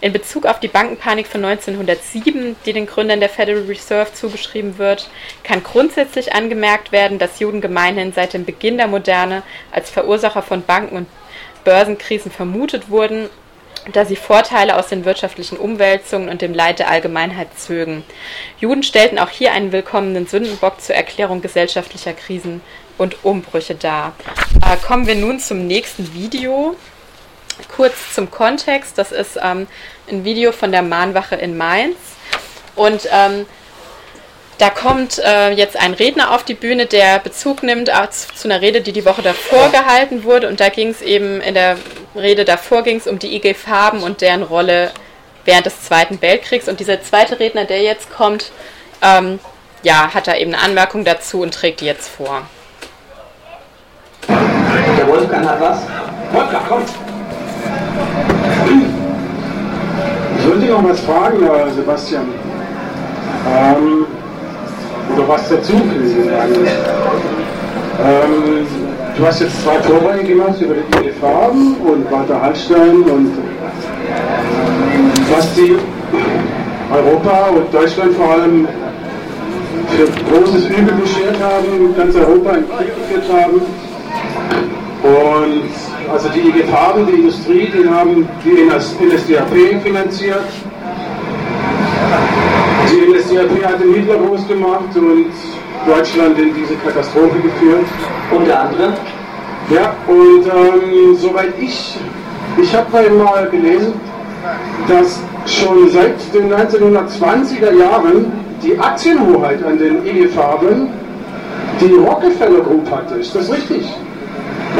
In Bezug auf die Bankenpanik von 1907, die den Gründern der Federal Reserve zugeschrieben wird, kann grundsätzlich angemerkt werden, dass Juden gemeinhin seit dem Beginn der Moderne als Verursacher von Banken und Börsenkrisen vermutet wurden, da sie Vorteile aus den wirtschaftlichen Umwälzungen und dem Leid der Allgemeinheit zögen. Juden stellten auch hier einen willkommenen Sündenbock zur Erklärung gesellschaftlicher Krisen und Umbrüche dar. Äh, kommen wir nun zum nächsten Video. Kurz zum Kontext, das ist ähm, ein Video von der Mahnwache in Mainz. Und ähm, da kommt äh, jetzt ein Redner auf die Bühne, der Bezug nimmt äh, zu einer Rede, die die Woche davor gehalten wurde. Und da ging es eben in der Rede davor ging es um die IG Farben und deren Rolle während des Zweiten Weltkriegs. Und dieser zweite Redner, der jetzt kommt, ähm, ja, hat da eben eine Anmerkung dazu und trägt die jetzt vor. Der Wolfgang hat was? Wolfgang, komm! Ich wollte noch was fragen, Sebastian. Ähm, oder was dazu eigentlich. Ähm, du hast jetzt zwei Vorträge gemacht über die Farben und Walter Hallstein und was die Europa und Deutschland vor allem für großes Übel beschert haben, ganz Europa in Krieg geführt haben. Und also die IG Farben, die Industrie, die haben die NSDAP finanziert. Die NSDAP hat den Hitler groß gemacht und Deutschland in diese Katastrophe geführt. Unter anderem? Ja, und ähm, soweit ich, ich habe mal gelesen, dass schon seit den 1920er Jahren die Aktienhoheit an den IG-Farben die Rockefeller Group hatte. Ist das richtig?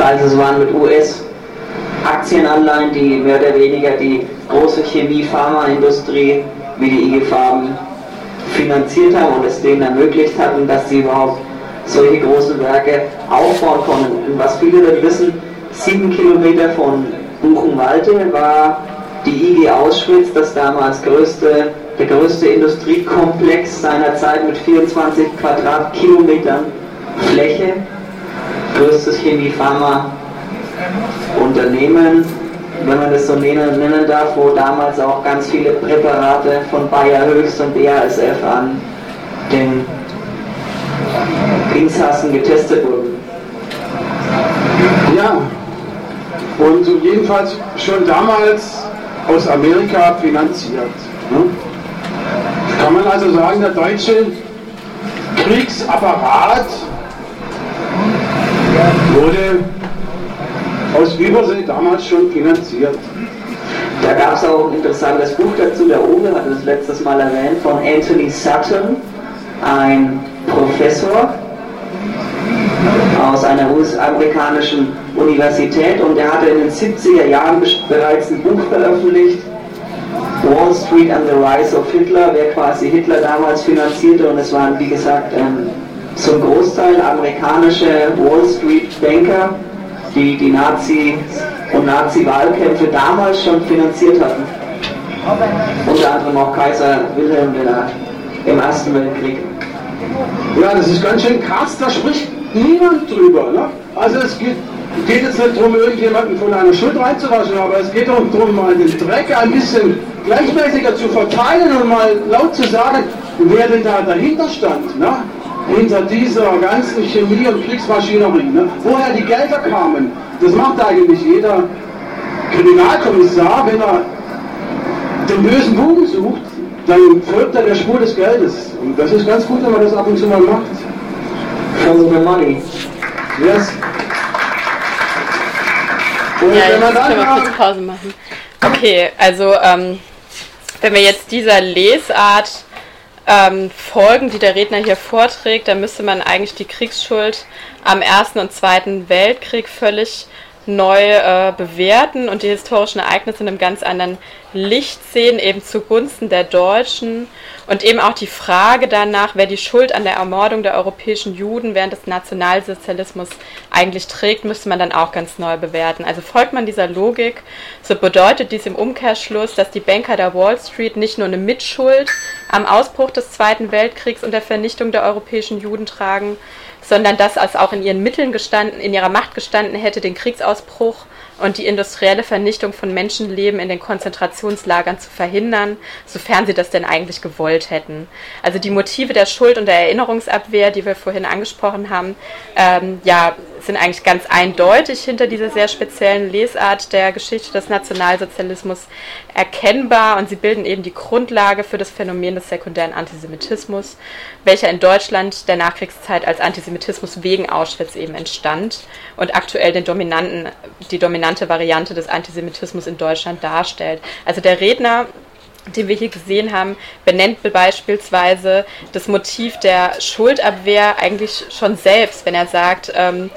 Also es waren mit US-Aktienanleihen, die mehr oder weniger die große Chemie-Pharmaindustrie wie die IG Farben finanziert haben und es denen ermöglicht hatten, dass sie überhaupt solche großen Werke aufbauen konnten. Und was viele nicht wissen, sieben Kilometer von Buchenwalde war die IG Auschwitz, das damals größte, der größte Industriekomplex seiner Zeit mit 24 Quadratkilometern Fläche, größtes Chemie-Pharma-Unternehmen, wenn man das so nennen, nennen darf, wo damals auch ganz viele Präparate von Bayer Höchst und BASF an den Insassen getestet wurden. Ja, und jedenfalls schon damals aus Amerika finanziert. Hm? Kann man also sagen, der deutsche Kriegsapparat wurde aus Übersee damals schon finanziert. Da gab es auch ein interessantes Buch dazu, der Uwe hat es letztes Mal erwähnt, von Anthony Sutton, ein Professor aus einer US-amerikanischen Universität. Und der hatte in den 70er Jahren bereits ein Buch veröffentlicht, Wall Street and the Rise of Hitler, wer quasi Hitler damals finanzierte. Und es waren wie gesagt ähm, zum Großteil amerikanische Wall Street Banker, die die Nazi- und Nazi-Wahlkämpfe damals schon finanziert hatten. Unter anderem auch Kaiser Wilhelm im Ersten Weltkrieg. Ja, das ist ganz schön krass, da spricht niemand drüber. Ne? Also es geht, geht jetzt nicht darum, irgendjemanden von einer Schuld reinzuwaschen, aber es geht darum, mal den Dreck ein bisschen gleichmäßiger zu verteilen und mal laut zu sagen, wer denn da dahinter stand. Ne? Hinter dieser ganzen Chemie- und Kriegsmaschinerie. Ne? Woher die Gelder kamen, das macht eigentlich jeder Kriminalkommissar, wenn er den bösen Buben sucht, dann folgt er der Spur des Geldes. Und das ist ganz gut, wenn man das ab und zu mal macht. Follow the money. Yes. Und ja, wenn man dann können wir kurz Pause machen. Okay, also ähm, wenn wir jetzt dieser Lesart ähm, folgen, die der Redner hier vorträgt, dann müsste man eigentlich die Kriegsschuld am Ersten und Zweiten Weltkrieg völlig neu äh, bewerten und die historischen Ereignisse in einem ganz anderen Licht sehen, eben zugunsten der Deutschen und eben auch die Frage danach, wer die Schuld an der Ermordung der europäischen Juden während des Nationalsozialismus eigentlich trägt, müsste man dann auch ganz neu bewerten. Also folgt man dieser Logik, so bedeutet dies im Umkehrschluss, dass die Banker der Wall Street nicht nur eine Mitschuld am Ausbruch des Zweiten Weltkriegs und der Vernichtung der europäischen Juden tragen, sondern dass es auch in ihren Mitteln gestanden, in ihrer Macht gestanden hätte, den Kriegsausbruch und die industrielle Vernichtung von Menschenleben in den Konzentrationslagern zu verhindern, sofern sie das denn eigentlich gewollt hätten. Also die Motive der Schuld und der Erinnerungsabwehr, die wir vorhin angesprochen haben, ähm, ja, sind eigentlich ganz eindeutig hinter dieser sehr speziellen Lesart der Geschichte des Nationalsozialismus erkennbar und sie bilden eben die Grundlage für das Phänomen des sekundären Antisemitismus, welcher in Deutschland der Nachkriegszeit als Antisemitismus wegen Auschwitz eben entstand und aktuell den dominanten, die dominante Variante des Antisemitismus in Deutschland darstellt. Also der Redner den wir hier gesehen haben, benennt beispielsweise das Motiv der Schuldabwehr eigentlich schon selbst, wenn er sagt, ähm,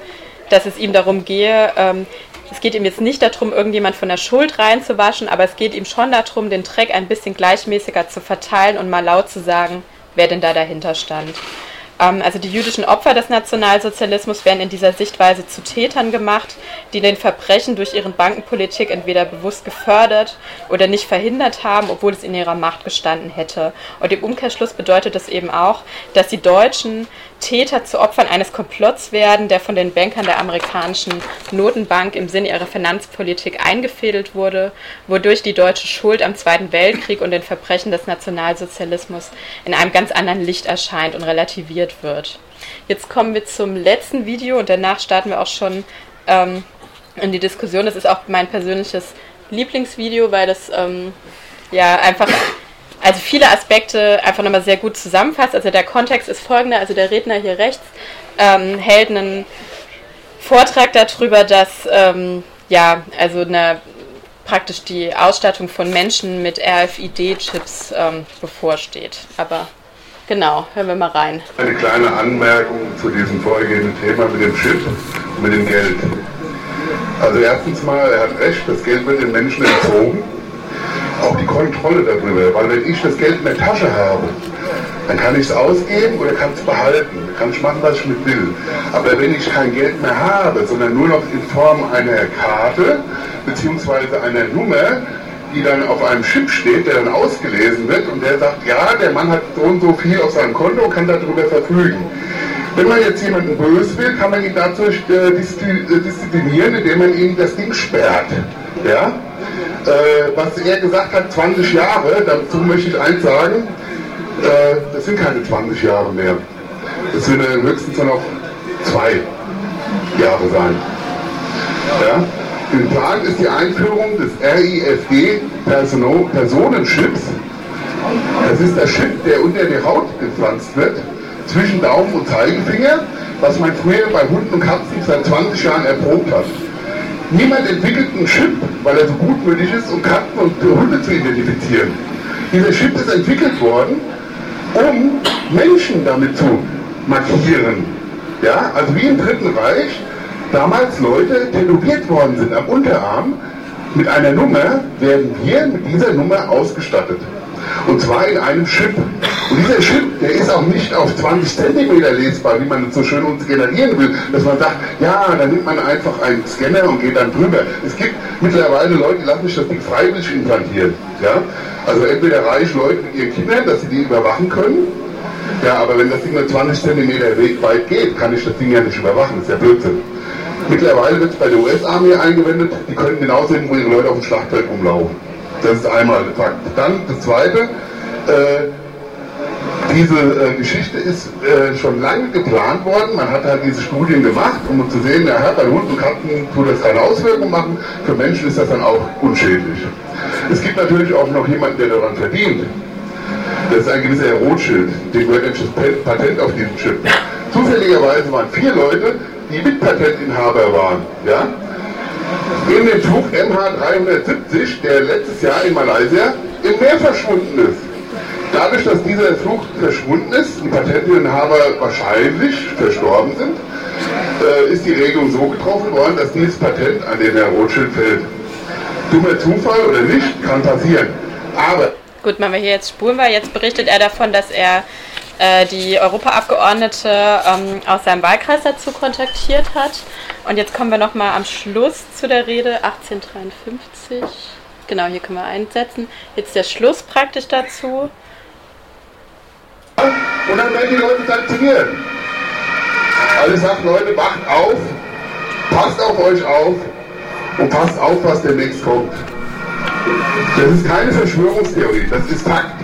dass es ihm darum gehe, ähm, es geht ihm jetzt nicht darum, irgendjemand von der Schuld reinzuwaschen, aber es geht ihm schon darum, den Dreck ein bisschen gleichmäßiger zu verteilen und mal laut zu sagen, wer denn da dahinter stand. Ähm, also die jüdischen Opfer des Nationalsozialismus werden in dieser Sichtweise zu Tätern gemacht, die den Verbrechen durch ihre Bankenpolitik entweder bewusst gefördert oder nicht verhindert haben, obwohl es in ihrer Macht gestanden hätte. Und im Umkehrschluss bedeutet das eben auch, dass die Deutschen Täter zu Opfern eines Komplotts werden, der von den Bankern der amerikanischen Notenbank im Sinne ihrer Finanzpolitik eingefädelt wurde, wodurch die deutsche Schuld am Zweiten Weltkrieg und den Verbrechen des Nationalsozialismus in einem ganz anderen Licht erscheint und relativiert wird. Jetzt kommen wir zum letzten Video und danach starten wir auch schon ähm, in die Diskussion. Das ist auch mein persönliches Lieblingsvideo, weil das ähm, ja einfach also viele Aspekte einfach nochmal sehr gut zusammenfasst. Also der Kontext ist folgender, also der Redner hier rechts ähm, hält einen Vortrag darüber, dass ähm, ja, also eine, praktisch die Ausstattung von Menschen mit RFID-Chips ähm, bevorsteht. Aber genau, hören wir mal rein. Eine kleine Anmerkung zu diesem vorhergehenden Thema mit dem Chip und mit dem Geld. Also erstens mal, er hat recht, das Geld wird den Menschen entzogen auch die Kontrolle darüber. Weil wenn ich das Geld in der Tasche habe, dann kann ich es ausgeben oder kann es behalten. Kann ich machen, was ich mit will. Aber wenn ich kein Geld mehr habe, sondern nur noch in Form einer Karte bzw. einer Nummer, die dann auf einem Chip steht, der dann ausgelesen wird und der sagt, ja, der Mann hat so und so viel auf seinem Konto und kann darüber verfügen. Wenn man jetzt jemanden böse will, kann man ihn dazu äh, disziplinieren, indem man ihm das Ding sperrt. Ja? Äh, was er gesagt hat, 20 Jahre, dazu möchte ich eins sagen, äh, das sind keine 20 Jahre mehr. Das sind höchstens noch zwei Jahre sein. Ja? Im Plan ist die Einführung des RIFG Personenchips Das ist der Chip, der unter die Haut gepflanzt wird, zwischen Daumen und Zeigefinger, was man früher bei Hunden und Katzen seit 20 Jahren erprobt hat. Niemand entwickelt einen Chip, weil er so gutmütig ist, um Katzen und Hunde zu identifizieren. Dieser Chip ist entwickelt worden, um Menschen damit zu markieren. Ja, also wie im Dritten Reich damals Leute tätowiert worden sind am Unterarm, mit einer Nummer werden wir mit dieser Nummer ausgestattet. Und zwar in einem Chip. Und dieser Chip, der ist auch nicht auf 20 cm lesbar, wie man so schön uns generieren will, dass man sagt, ja, dann nimmt man einfach einen Scanner und geht dann drüber. Es gibt mittlerweile Leute, die lassen sich das Ding freiwillig implantieren. Ja? Also entweder reichen Leute mit ihren Kindern, dass sie die überwachen können, ja, aber wenn das Ding nur 20 cm weit geht, kann ich das Ding ja nicht überwachen. Das ist ja Blödsinn. Mittlerweile wird es bei der US-Armee eingewendet, die können genau sehen, wo ihre Leute auf dem Schlachtfeld rumlaufen. Das ist einmal der Fakt. Dann das Zweite, äh, diese äh, Geschichte ist äh, schon lange geplant worden. Man hat halt diese Studien gemacht, um zu sehen, ja, bei Hunden und Katzen tut das keine Auswirkungen machen. Für Menschen ist das dann auch unschädlich. Es gibt natürlich auch noch jemanden, der daran verdient. Das ist ein gewisser Herr Rothschild, dem gehört das Patent auf diesen Chip. Zufälligerweise waren vier Leute, die Mitpatentinhaber waren. Ja? In dem Flug MH370, der letztes Jahr in Malaysia im Meer verschwunden ist. Dadurch, dass dieser Flug verschwunden ist, die Patentinhaber wahrscheinlich verstorben sind, äh, ist die Regelung so getroffen worden, dass dieses Patent an den Herr Rothschild fällt. Dummer Zufall oder nicht, kann passieren. Aber Gut, wenn wir hier jetzt spuren war, jetzt berichtet er davon, dass er äh, die Europaabgeordnete ähm, aus seinem Wahlkreis dazu kontaktiert hat. Und jetzt kommen wir nochmal am Schluss zu der Rede 1853. Genau, hier können wir einsetzen. Jetzt der Schluss praktisch dazu. Und dann werden die Leute sanktioniert. Also ich sage, Leute, wacht auf, passt auf euch auf und passt auf, was demnächst kommt. Das ist keine Verschwörungstheorie, das ist Fakt.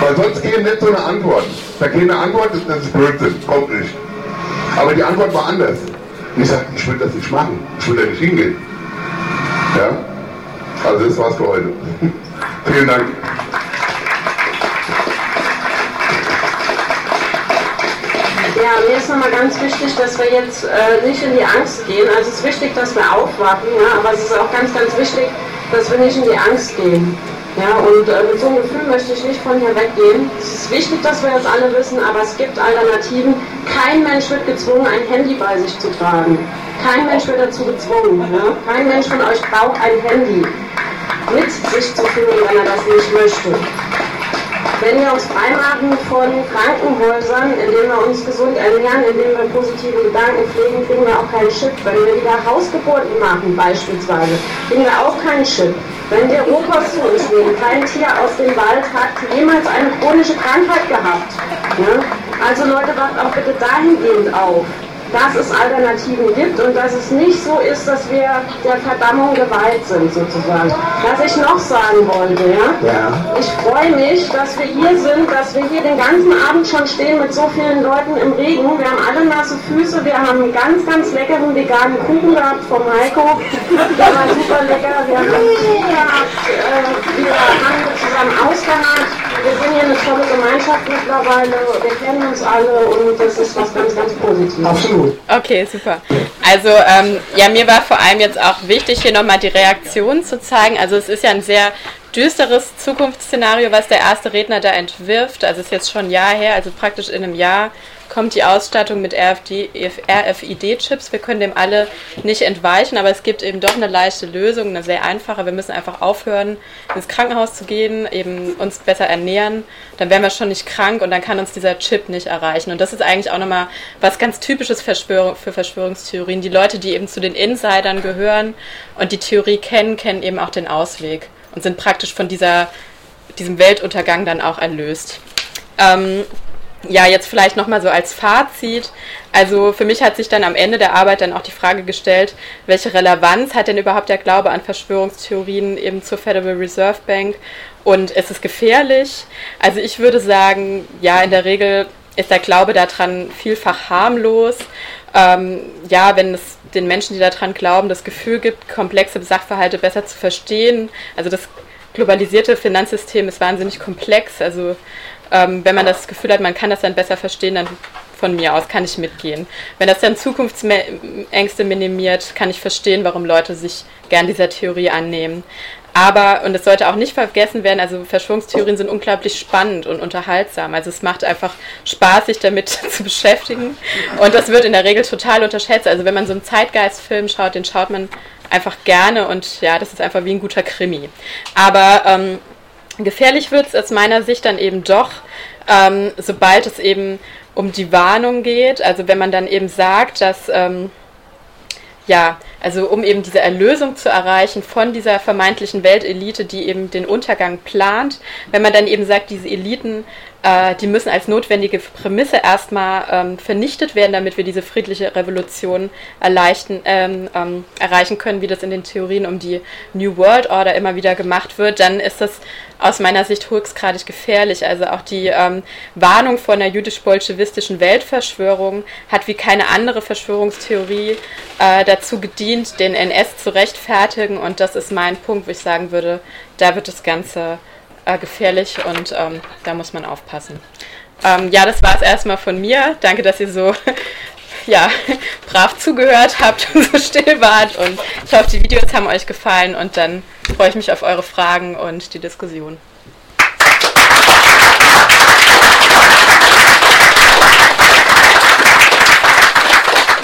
Weil sonst käme nicht so eine Antwort. Da käme eine Antwort, das ist Blödsinn, kommt nicht. Aber die Antwort war anders. Ich sagte, ich will das nicht machen, ich will da nicht hingehen. Ja? Also das war's für heute. (laughs) Vielen Dank. Ja, mir ist nochmal ganz wichtig, dass wir jetzt äh, nicht in die Angst gehen. Also es ist wichtig, dass wir aufwachen, ja, aber es ist auch ganz, ganz wichtig, dass wir nicht in die Angst gehen. Ja, und äh, mit so einem Gefühl möchte ich nicht von hier weggehen. Es ist wichtig, dass wir das alle wissen, aber es gibt Alternativen. Kein Mensch wird gezwungen, ein Handy bei sich zu tragen. Kein Mensch wird dazu gezwungen. Ja? Kein Mensch von euch braucht ein Handy mit sich zu führen, wenn er das nicht möchte. Wenn wir uns freimachen von Krankenhäusern, indem wir uns gesund ernähren, indem wir positive Gedanken pflegen, kriegen wir auch keinen Chip. Wenn wir wieder Hausgeburten machen beispielsweise, kriegen wir auch keinen Chip. Wenn wir Rohkost zu uns nehmen, kein Tier aus dem Wald hat jemals eine chronische Krankheit gehabt. Ja? Also Leute, wacht auch bitte dahingehend auf dass es Alternativen gibt und dass es nicht so ist, dass wir der Verdammung geweiht sind, sozusagen. Was ich noch sagen wollte, ja? ja. Ich freue mich, dass wir hier sind, dass wir hier den ganzen Abend schon stehen mit so vielen Leuten im Regen. Wir haben alle nasse Füße, wir haben einen ganz, ganz leckeren veganen Kuchen gehabt vom Heiko. Der war super lecker. Wir haben äh, wir haben zusammen ausgeharrt. Wir sind hier eine tolle Gemeinschaft mittlerweile. Wir kennen uns alle und das ist was ganz, ganz Positives. Absolut gut. Okay, super. Also ähm, ja, mir war vor allem jetzt auch wichtig, hier nochmal die Reaktion zu zeigen. Also es ist ja ein sehr düsteres Zukunftsszenario, was der erste Redner da entwirft. Also es ist jetzt schon ein Jahr her, also praktisch in einem Jahr kommt die Ausstattung mit RFID-Chips. Wir können dem alle nicht entweichen, aber es gibt eben doch eine leichte Lösung, eine sehr einfache. Wir müssen einfach aufhören, ins Krankenhaus zu gehen, eben uns besser ernähren. Dann wären wir schon nicht krank und dann kann uns dieser Chip nicht erreichen. Und das ist eigentlich auch nochmal was ganz Typisches für Verschwörungstheorien. Die Leute, die eben zu den Insidern gehören und die Theorie kennen, kennen eben auch den Ausweg und sind praktisch von dieser, diesem Weltuntergang dann auch erlöst. Ähm, ja, jetzt vielleicht nochmal so als Fazit. Also für mich hat sich dann am Ende der Arbeit dann auch die Frage gestellt, welche Relevanz hat denn überhaupt der Glaube an Verschwörungstheorien eben zur Federal Reserve Bank und ist es gefährlich? Also ich würde sagen, ja, in der Regel ist der Glaube daran vielfach harmlos. Ähm, ja, wenn es den Menschen, die daran glauben, das Gefühl gibt, komplexe Sachverhalte besser zu verstehen. Also das globalisierte Finanzsystem ist wahnsinnig komplex. Also ähm, wenn man das Gefühl hat, man kann das dann besser verstehen, dann von mir aus kann ich mitgehen. Wenn das dann Zukunftsängste minimiert, kann ich verstehen, warum Leute sich gern dieser Theorie annehmen. Aber, und es sollte auch nicht vergessen werden, also Verschwörungstheorien sind unglaublich spannend und unterhaltsam. Also es macht einfach Spaß, sich damit (laughs) zu beschäftigen. Und das wird in der Regel total unterschätzt. Also wenn man so einen Zeitgeistfilm schaut, den schaut man einfach gerne und ja, das ist einfach wie ein guter Krimi. Aber ähm, gefährlich wird es aus meiner Sicht dann eben doch, ähm, sobald es eben um die Warnung geht. Also wenn man dann eben sagt, dass ähm, ja, also um eben diese Erlösung zu erreichen von dieser vermeintlichen Weltelite, die eben den Untergang plant, wenn man dann eben sagt, diese Eliten äh, die müssen als notwendige Prämisse erstmal ähm, vernichtet werden, damit wir diese friedliche Revolution erleichten, ähm, ähm, erreichen können, wie das in den Theorien um die New World Order immer wieder gemacht wird, dann ist das aus meiner Sicht höchstgradig gefährlich. Also auch die ähm, Warnung vor einer jüdisch-bolschewistischen Weltverschwörung hat wie keine andere Verschwörungstheorie äh, dazu gedient, den NS zu rechtfertigen. Und das ist mein Punkt, wo ich sagen würde, da wird das Ganze äh, gefährlich und ähm, da muss man aufpassen. Ähm, ja, das war es erstmal von mir. Danke, dass ihr so ja, (laughs) brav zugehört habt und so still wart. Und ich hoffe, die Videos haben euch gefallen und dann freue ich mich auf eure Fragen und die Diskussion.